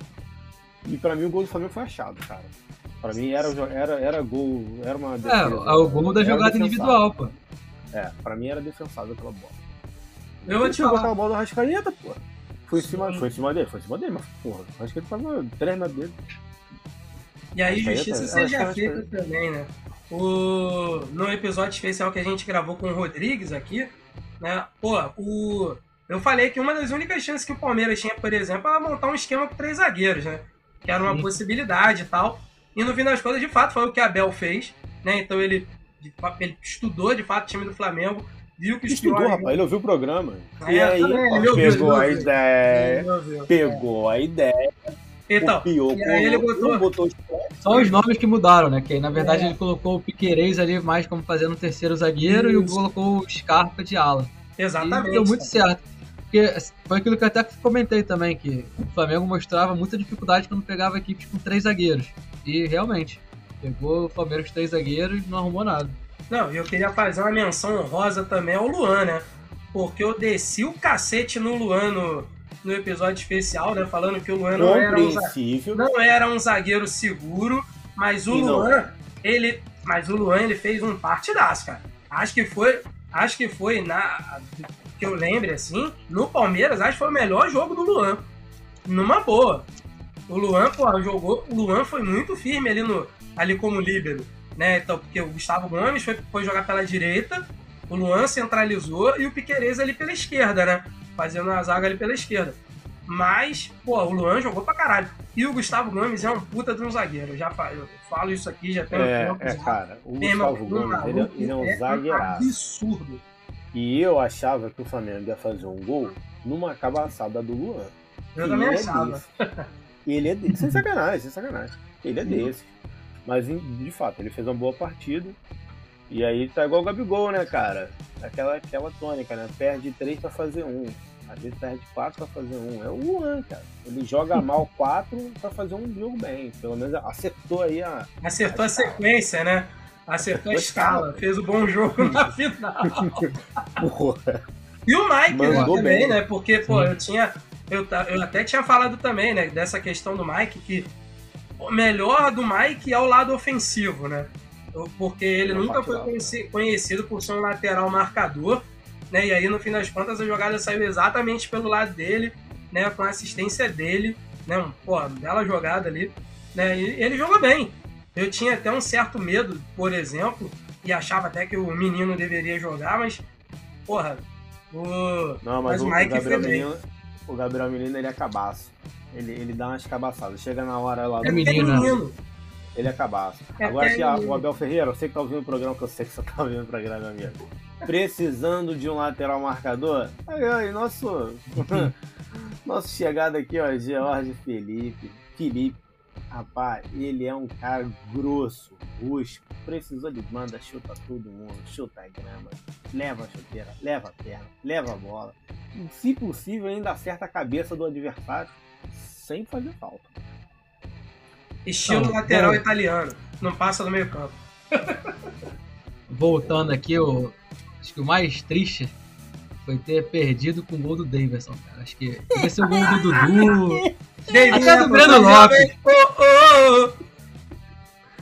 E pra mim o gol do Flamengo foi achado, cara. Pra mim era, era, era gol, era uma É, defesa. o gol da jogada defensável. individual, pô. É, pra mim era defensável aquela bola. Eu vou te falar. aquela bola do Rascaeta, pô. Foi em, cima, foi em cima dele, foi em cima dele, mas porra, o Rascaeta tava 3 metros dele. E aí, justiça eu seja feita Arrascaeta. também, né? O... No episódio especial que a gente gravou com o Rodrigues aqui, né? Pô, o... eu falei que uma das únicas chances que o Palmeiras tinha, por exemplo, era montar um esquema com três zagueiros, né? Que era uma Sim. possibilidade e tal. E no fim das contas, de fato, foi o que Abel fez, né? Então ele, ele estudou, de fato, o time do Flamengo, viu que os Estudou, rapaz, ele ouviu o programa. É, e aí, também, ouviu, pegou a ouviu. ideia, Ele ouviu. pegou a ideia, Então, copiou, e aí ele botou- botou Só os nomes que mudaram, né? Que aí, na verdade É. ele colocou o Piquerez ali mais como fazendo um terceiro zagueiro e Isso. colocou o Scarpa de ala. E exatamente. deu muito certo. Porque foi aquilo que eu até comentei também, que o Flamengo mostrava muita dificuldade quando pegava equipes com três zagueiros. E realmente, pegou o Flamengo com três zagueiros e não arrumou nada. Não, e eu queria fazer uma menção honrosa também ao Luan, né? Porque eu desci o cacete no Luan no, no episódio especial, né? Falando que o Luan não era, um, não era um zagueiro seguro, mas o E não. Luan, ele. Mas o Luan ele fez um partidaço, cara. Acho que foi. Acho que foi na. Que eu lembre assim, no Palmeiras, acho que foi o melhor jogo do Luan. Numa boa. O Luan, pô, jogou. O Luan foi muito firme ali, no, ali como líbero. Né? Então, porque o Gustavo Gomes foi, foi jogar pela direita, o Luan centralizou e o Piquerez ali pela esquerda, né? Fazendo a zaga ali pela esquerda. Mas, pô, o Luan jogou pra caralho. E o Gustavo Gomes é um puta de um zagueiro. Eu já eu falo isso aqui já tem um É, tempo. é, já. cara, o Gustavo Gomes, ele, é- ele é um é zagueiraço. absurdo. E eu achava que o Flamengo ia fazer um gol numa cabaçada do Luan. Eu E também ele achava. É desse. ele é desse. Sem sacanagem, sem sacanagem. Ele é desse. Mas, de fato, ele fez uma boa partida. E aí tá igual o Gabigol, né, cara? Aquela, aquela tônica, né? Perde três pra fazer um. Às vezes perde quatro pra fazer um. É o Luan, cara. Ele joga mal quatro pra fazer um jogo bem. Pelo menos acertou aí a. Acertou a sequência, né? Acertou a escala. Fez o bom jogo na final. Porra. E o Mike né, Mandou também, bem. né? Porque, pô, eu tinha. Eu, eu até tinha falado também, né? Dessa questão do Mike, que melhor do Mike é o lado ofensivo, né? Porque ele É, nunca foi lá. conheci- conhecido por ser um lateral marcador, né? E aí, no fim das contas, a jogada saiu exatamente pelo lado dele, né? Com a assistência dele, né? Um, pô, bela jogada ali, né? E ele jogou bem. Eu tinha até um certo medo, por exemplo, e achava até que o menino deveria jogar, mas, porra, o. Não, Mas mas, o o, Mike Gabriel foi bem. Menino, o Gabriel Menino, ele é cabaço. Ele, ele dá umas cabaçadas. Chega na hora lá, É do- menino. ele é cabaço. É Agora aqui, é a- menino. o Abel Ferreira, você que tá ouvindo o programa, que eu sei que você tá ouvindo o programa, meu amigo. Precisando de um lateral marcador? Aí, aí, nosso. nosso chegado aqui, ó, George Felipe. Felipe. Rapaz, ele é um cara grosso, rústico. Precisou de banda, chuta todo mundo, chuta a grama, leva a chuteira, leva a perna, leva a bola. Se possível, ainda acerta a cabeça do adversário sem fazer falta. Estilo Não, lateral bom. italiano. Não passa do meio campo. Voltando aqui, o, acho que o mais triste foi ter perdido com o gol do Davidson, cara. Acho que devia ser o gol do Dudu. David Até do Breno Lopes. Oh, oh, oh.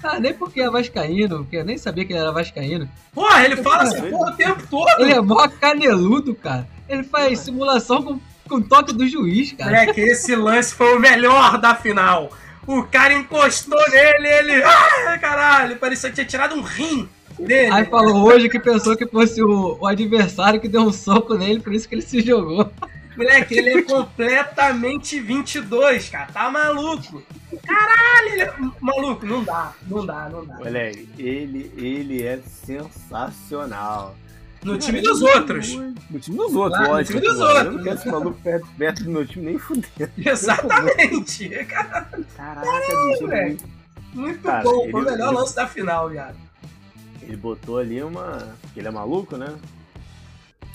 Ah, nem porque é vascaíno, porque eu nem sabia que ele era vascaíno. Porra, ele fala essa porra o tempo todo. Ele é mó caneludo, cara. Ele faz simulação com, com toque do juiz, cara. Moleque, esse lance foi o melhor da final. O cara encostou nele, ele. Ah, caralho, parecia que tinha tirado um rim dele. Aí falou hoje que pensou que fosse o, o adversário que deu um soco nele, por isso que ele se jogou. Moleque, ele é completamente 22, cara. Tá maluco. Caralho, ele é... Maluco, não dá, não dá, não dá. Moleque, ele, ele é sensacional. No time dos outros. No time dos outros, Claro, no lógico. time dos mano. Eu outros. não quero esse maluco perto, perto do meu time nem fudendo. Exatamente. Caraca, bicho. moleque. Ele, Muito Cara, bom. ele- Foi o melhor ele- lance da final, viado. ele botou ali uma. porque Ele é maluco, né?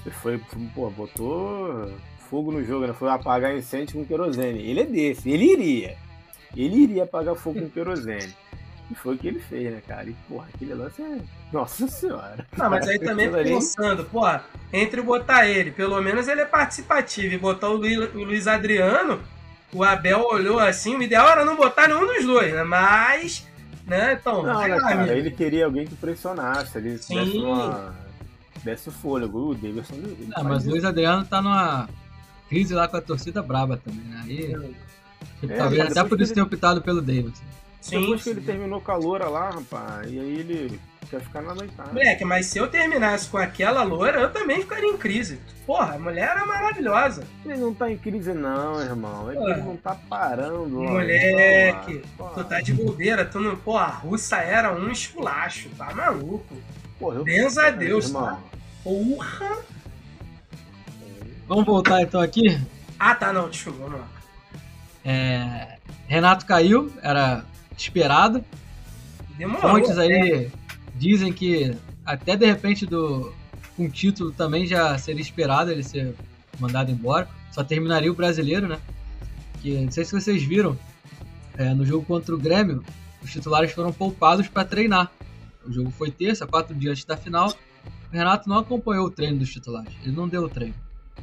Ele foi, pô, botou fogo no jogo, né? Foi apagar incêndio com querosene. Ele é desse, ele iria. Ele iria apagar fogo com querosene. E foi o que ele fez, né, cara? E, porra, aquele lance é. Nossa senhora. Não, mas aí também Aquilo ali- pensando, porra, entre botar ele, pelo menos ele é participativo, e botar o Luiz, o Luiz Adriano, o Abel olhou assim, o ideal era não botar nenhum dos dois, né? Mas, né, então, Não, né, cara? amigo. Ele queria alguém que pressionasse, ele Sim. desse uma. desse fôlego. O Davidson. Ah, mas o. Luiz Adriano tá numa crise lá com a torcida braba também, né? Aí, tipo, É, talvez mas até por isso ele- tenha optado pelo Davidson. Sim, Depois que sim. ele terminou com a loura lá, rapaz, e aí ele quer ficar na noitada. Moleque, mas se eu terminasse com aquela loira, eu também ficaria em crise. Porra, a mulher era maravilhosa. Ele não tá em crise, não, irmão. É ele não tá parando. Moleque, Pô, tu tá de bobeira, tu não. Pô, a russa era um esculacho, tá maluco. Porra, eu- Benza a Deus, irmão. tá? Porra. Vamos voltar então aqui. Ah, tá, não, desculpa, vamos lá. É, Renato caiu, era esperado. Demorou. Fontes aí dizem que até de repente do com título também já seria esperado ele ser mandado embora. Só terminaria o brasileiro, né? Que não sei se vocês viram, é, no jogo contra o Grêmio, os titulares foram poupados para treinar. O jogo foi terça, quatro dias antes da final. O Renato não acompanhou o treino dos titulares. Ele não deu o treino.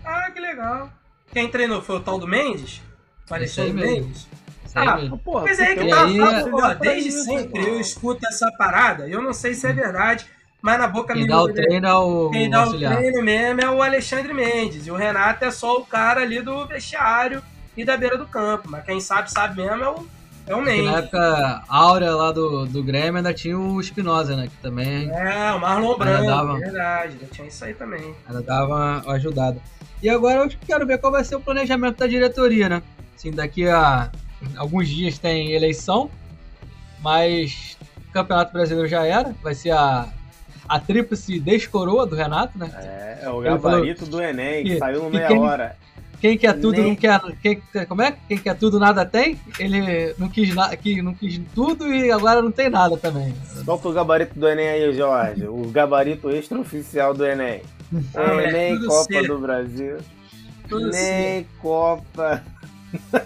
Ah, que legal. Quem treinou foi o tal do Mendes? Aí mesmo. Mendes? Aí Ah. Porra, Mas é que tá aí- ó, Pra desde isso, sempre pô. eu escuto essa parada. Eu não sei se é verdade, mas na boca Quem me dá o treino é o Quem dá o auxiliar. treino mesmo é o Alexandre Mendes. E o Renato é só o cara ali do vestiário e da beira do campo. Mas quem sabe, sabe mesmo é o, é o Porque na época áurea lá do, do Grêmio ainda tinha o Espinosa, né? Que também É, o Marlon Ainda Brando, dava. verdade. ainda Tinha isso aí também. ela dava uma ajudada. E agora eu quero ver qual vai ser o planejamento da diretoria, né? Assim, daqui a alguns dias tem eleição, mas o Campeonato Brasileiro já era, vai ser a, a tríplice descoroa do Renato, né? É, é o gabarito do Enem, que que- saiu no meia quem- hora. Quem quer tudo Nem- não quer. Quem, como é? Quem quer tudo nada tem? Ele não quis, na, que, não quis tudo e agora não tem nada também. Foi o gabarito do Enem aí, Jorge? O gabarito extraoficial do Enem. Moleque, Enem, Copa C. do Brasil. Tudo Nem Copa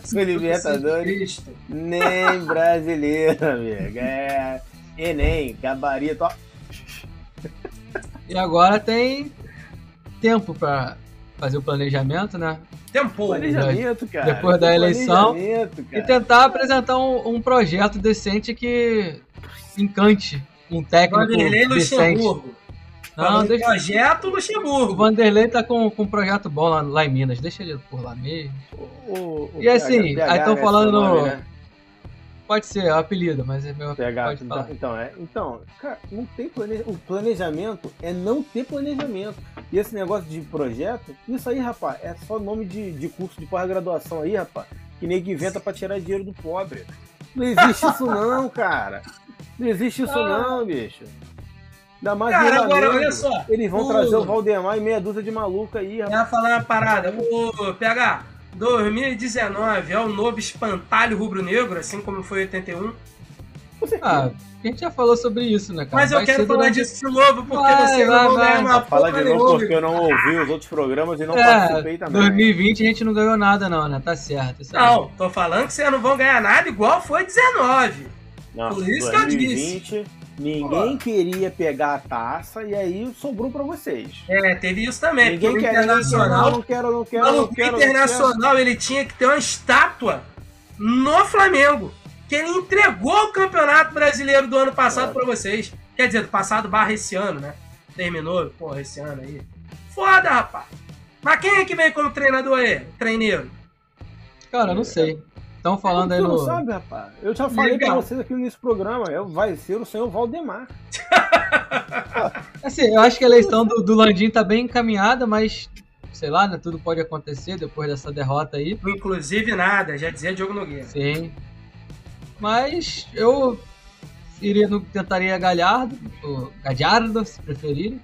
Tudo Libertadores. Nem brasileiro, amigo. É. Enem, gabarito. Ó, E agora tem tempo pra fazer o planejamento, né? Tempo. planejamento, cara. Depois da eleição. E tentar apresentar um, um projeto decente que encante um técnico Vanderlei decente. Luxemburgo. Não, deixa, Projeto o Luxemburgo. Vanderlei tá com, com um projeto bom lá, lá em Minas, deixa ele por lá mesmo. O- o- o E assim, PH, aí tão né, falando nome, no- né? Pode ser, é o apelido, mas é meu PH, pode então, então, é, então, cara, não tem plane... o planejamento é não ter planejamento. E esse negócio de projeto, isso aí, rapaz, é só nome de, de curso de pós-graduação aí, rapaz, que nego inventa pra tirar dinheiro do pobre. Não existe isso não, cara. Não existe isso não, bicho. Ainda mais Cara, agora, olha só. Eles vão O- trazer o Valdemar e meia dúzia de maluco aí, rapaz. Eu ia falar uma parada. O PH, 2019 é o novo espantalho rubro-negro, assim como foi 81. Ah, a gente já falou sobre isso, né, cara? Mas eu Vai quero ser falar durante- disso de novo, porque Vai, você vai, não vai uma Fala de novo porque eu não ouvi os outros programas e não É, participei também. 2020 a gente não ganhou nada, não, né? Tá certo. Não, tô falando que vocês não vão ganhar nada igual foi 19. Não, Por isso que eu 2020, ninguém queria pegar a taça e aí sobrou pra vocês. É, teve isso também. ninguém porque o quer, Internacional, não quero, não quero, não não quero. Internacional ele tinha que ter uma estátua no Flamengo. Que ele entregou o Campeonato Brasileiro do ano passado É. pra vocês. Quer dizer, do passado barra esse ano, né? Terminou, porra, esse ano aí. Foda, rapaz. Mas quem é que vem como treinador aí? Treineiro? Cara, eu não sei. Estão falando aí não no. sabe, rapaz. Eu já falei Legal. pra vocês aqui nesse programa. eu- Vai ser o senhor Valdemar. Assim, eu acho que a eleição do, do Landim tá bem encaminhada, mas sei lá, né? Tudo pode acontecer depois dessa derrota aí. Inclusive nada, já dizia Diogo Nogueira. Sim. Mas eu iria no, tentaria Galhardo, ou Gadiardo, se preferirem.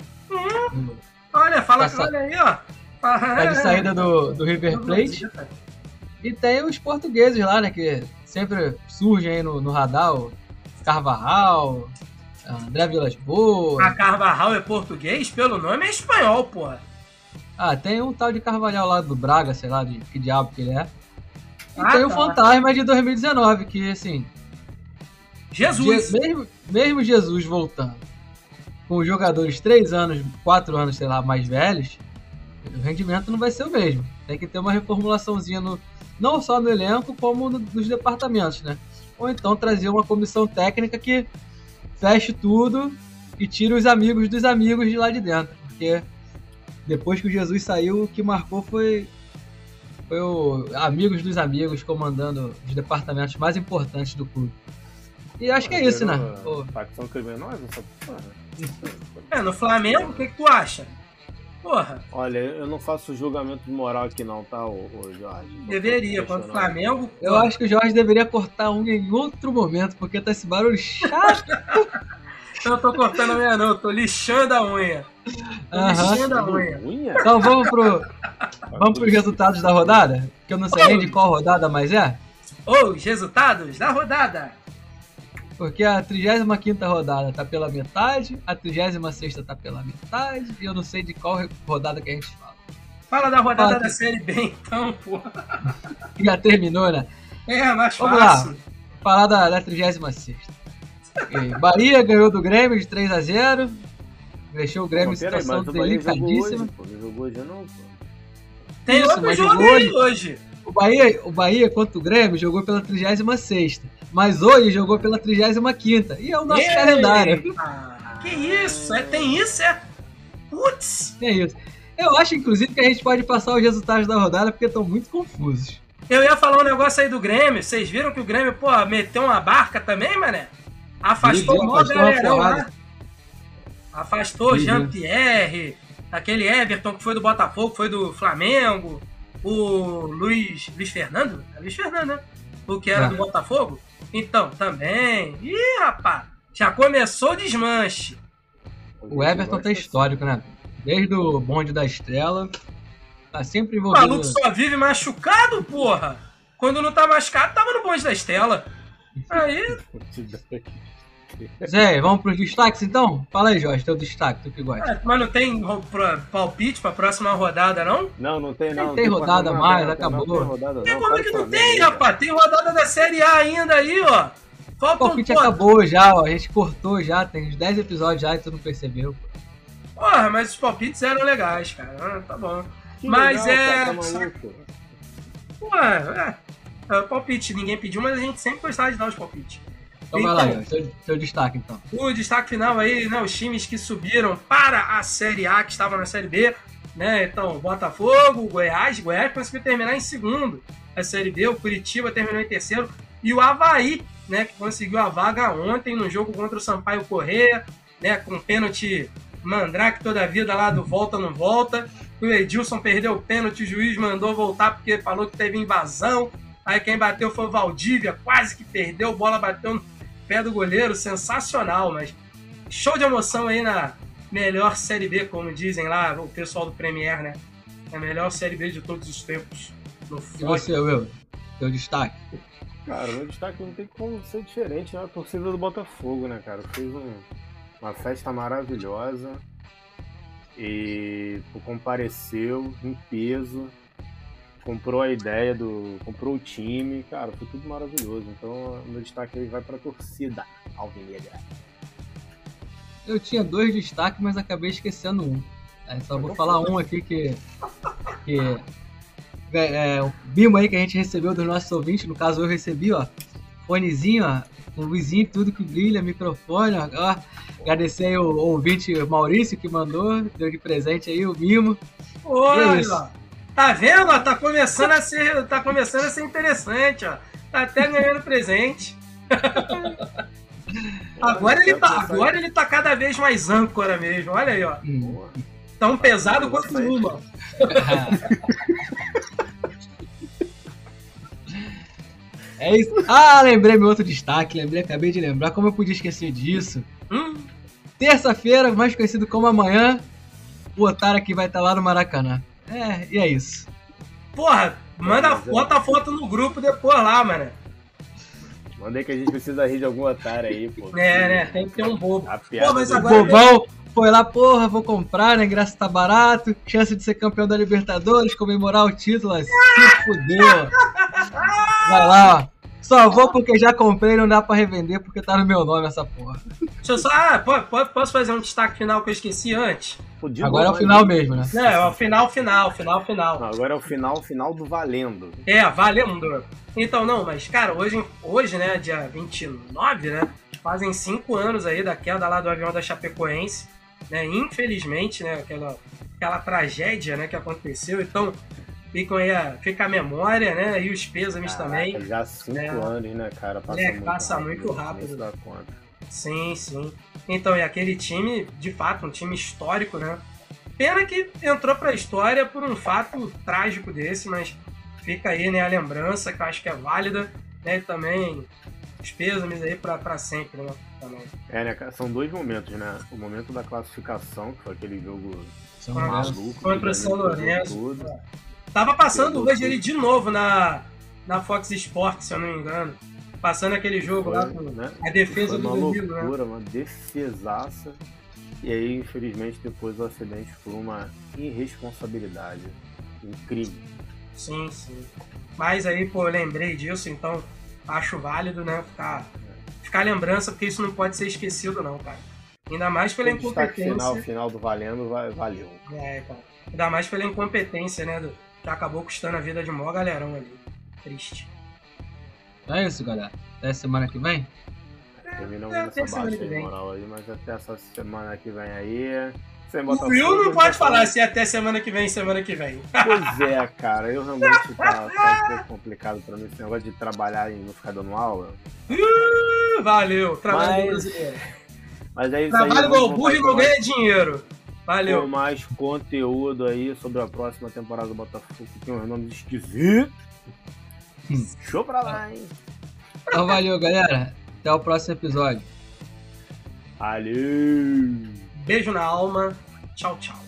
Olha, fala, Tá sa- olha aí, ó. Tá de saída do, do River Plate. E tem os portugueses lá, né? Que sempre surgem aí no, no radar, o Carvajal, André Vilas Boas. A Carvajal é português? Pelo nome é espanhol, porra. Ah, tem um tal de Carvalhal lá do Braga, sei lá de que diabo que ele é. E Ah, tem o tá. Fantasma de 2019, que assim, Jesus. Je- mesmo, mesmo Jesus voltando, com os jogadores 3 anos, 4 anos, sei lá, mais velhos, o rendimento não vai ser o mesmo. Tem que ter uma reformulaçãozinha no, não só no elenco, como no- nos departamentos, né? Ou então trazer uma comissão técnica que feche tudo e tire os amigos dos amigos de lá de dentro. Porque depois que o Jesus saiu, o que marcou foi, foi o amigos dos amigos comandando os departamentos mais importantes do clube. E acho que é isso, né? Pô, Facção criminosa, essa porra. É, no Flamengo, o que, que tu acha? Porra, Olha, eu não faço julgamento de moral aqui não, tá, ô, ô Jorge? deveria. Contra o. Flamengo. Eu porra. acho que o Jorge deveria cortar um em outro momento, porque tá esse barulho chato. Eu não tô cortando a unha, não. Eu tô lixando a unha. Tô Aham. lixando a unha. Unha? Então vamos pro, vamos pros resultados da rodada? Que eu não sei nem de qual rodada mais é. Os resultados da rodada. Porque a 35 rodada tá pela metade, a 36 tá pela metade, e eu não sei de qual rodada que a gente fala. Fala da rodada Fala. da Série B, então, porra. Já terminou, né? É, mais Vamos fácil. lá. Falar da, da 36 E Bahia ganhou do Grêmio de 3x0. Deixou o Grêmio em Pô, situação Bahia jogou delicadíssima. hoje, pô. Jogou hoje não, pô. Tem Isso, outro jogo jogou aí hoje. hoje. O Bahia, o Bahia contra o Grêmio jogou pela 36 mas hoje jogou pela 35 E é o nosso calendário. Que isso? É, tem isso, é? Putz! É isso. Eu acho, inclusive, que a gente pode passar os resultados da rodada porque estão muito confusos. Eu ia falar um negócio aí do Grêmio. Vocês viram que o Grêmio, pô, meteu uma barca também, mané? Afastou o mó galerão lá. Afastou vi. Jean-Pierre, aquele Everton que foi do Botafogo, foi do Flamengo, o Luiz, Luiz Fernando? É Luiz Fernando, né? O que era É. do Botafogo? Então, também. Ih, rapaz, já começou o desmanche. O Everton tem histórico, né? Desde o bonde da Estrela. Tá sempre O envolvido. maluco só vive machucado, porra. Quando não tá machucado, tava no bonde da Estela. Aí, Zé, vamos pros destaques então? Fala aí, Jorge, teu destaque, tu que gosta. é, mas não tem pra- palpite pra próxima rodada, não? Não, não tem não. Nem tem não rodada não, mais, não, acabou. Não tem rodada E não. como é que não tem, merda, rapaz? Tem rodada da Série A ainda aí, ó. O Faltam, palpite pô, acabou já, ó. A gente cortou já, tem uns 10 episódios já e tu não percebeu. Porra, mas os palpites eram legais, cara. Ah, tá bom. Que Mas legal, é- cara, tá. Pô, é. é, palpite, ninguém pediu, mas a gente sempre gostava de dar os palpites. Então, vai lá, Então, teu, teu destaque então. O destaque final aí, né? Os times que subiram para a Série A, que estavam na Série B, né? Então, Botafogo, o Goiás, Goiás conseguiu terminar em segundo a Série B, o Curitiba terminou em terceiro, e o Havaí, né? Que conseguiu a vaga ontem no jogo contra o Sampaio Correia, né? Com pênalti Mandrake toda a vida lá do volta não volta. O Edilson perdeu o pênalti, o juiz mandou voltar porque falou que teve invasão. Aí quem bateu foi o Valdívia, quase que perdeu, bola bateu no pé do goleiro, sensacional, mas show de emoção aí na melhor Série B, como dizem lá o pessoal do Premier, né? A melhor Série B de todos os tempos. No E você, Will? Teu destaque. Cara, meu destaque não tem como ser diferente, né? A torcida do Botafogo, né, cara? Fez um- uma festa maravilhosa e compareceu em peso, comprou a ideia do. comprou o time, cara, foi tudo maravilhoso. Então, o meu destaque aí vai pra torcida alvinegra. Eu tinha dois destaques, mas acabei esquecendo um. Aí só vou falar um aqui que. que é, é, o Bimo aí que a gente recebeu dos nossos ouvintes, no caso eu recebi, ó. Fonezinho, ó. Com luzinho, tudo que brilha, microfone, ó. ó. Agradecer aí o, o ouvinte Maurício que mandou, deu de presente aí o Bimo. Olha, É isso. ó. Tá vendo? ó? Tá começando a ser, tá começando a ser interessante, ó. Tá até ganhando presente. Agora ele, tá, agora ele tá cada vez mais âncora mesmo. Olha aí, ó. Hum. Tão pesado quanto uma. É isso. Ah, lembrei meu outro destaque, lembrei, acabei de lembrar. Como eu podia esquecer disso? Hum, Terça-feira, mais conhecido como amanhã, o Otário aqui vai estar lá no Maracanã. É, e é isso. porra, manda Mas bota a foto no grupo depois lá, mano. Mandei que a gente precisa rir de algum otário aí, pô. É, né? Tem que ter um bobo. A piada Pô, mas O agora- Bobão foi lá, porra, vou comprar, né? Ingresso tá barato, chance de ser campeão da Libertadores, comemorar o título, assim, fudeu. Vai lá, ó. Só vou porque já comprei, não dá pra revender porque tá no meu nome essa porra. Deixa eu só. Ah, po- po- posso fazer um destaque final que eu esqueci antes? De Agora é o final mesmo, né? Não, é o final, final, final, final. Não, agora é o final, final do valendo. É, valendo. Então, não, mas, cara, hoje, hoje, né, dia 29, né, fazem cinco anos aí da queda lá do avião da Chapecoense, né, infelizmente, né, aquela, aquela tragédia, né, que aconteceu, então, ficam aí a, fica a memória, né, e os pêsames Caraca, também, Já cinco É. anos, né, cara? Passa É, muito passa rápido. muito rápido. nem se dá conta. sim, sim. Então, e aquele time, de fato, um time histórico, né, pena que entrou pra história por um fato trágico desse, mas fica aí, né, a lembrança, que eu acho que é válida, né, e também os pêsames aí pra, pra sempre, né, também. É, né, cara? São dois momentos, né? O momento da classificação, que foi aquele jogo São maluco. Contra o São Lourenço. Tava passando hoje ele de novo na, na Fox Sports, se eu não me engano. Passando aquele jogo lá Foi, com né? a defesa Foi do uma Danilo, né? uma defesaça. E aí, infelizmente, depois do acidente foi uma irresponsabilidade. incrível. Sim, sim. Mas aí, pô, eu lembrei disso, então acho válido, né? Ficar, ficar lembrança, porque isso não pode ser esquecido, não, cara. Ainda mais pela O incompetência. final, final do Valendo va- valeu. É, cara. Ainda mais pela incompetência, né? Do, acabou custando a vida de mó galerão ali. Triste. Então é isso, galera. Até semana que vem. Terminamos É, nessa até semana baixa vem. moral aí, mas até essa semana que vem aí. Sem O Botafogo, Will não pode Botafogo. falar se é até semana que vem, semana que vem. Pois é, cara, eu realmente tá, tá um complicado pra mim esse negócio de trabalhar e não ficar dando aula. Uh, Valeu, trabalho Mas- brasileiro. Mas é isso Trabalho aí. igual burro e não ganha dinheiro. Com Valeu. mais conteúdo aí sobre a próxima temporada do Botafogo, que tem uns nomes esquisitos. Hum. Show pra lá, hein? Então valeu, galera. Até o próximo episódio. Valeu! Beijo na alma. Tchau, tchau.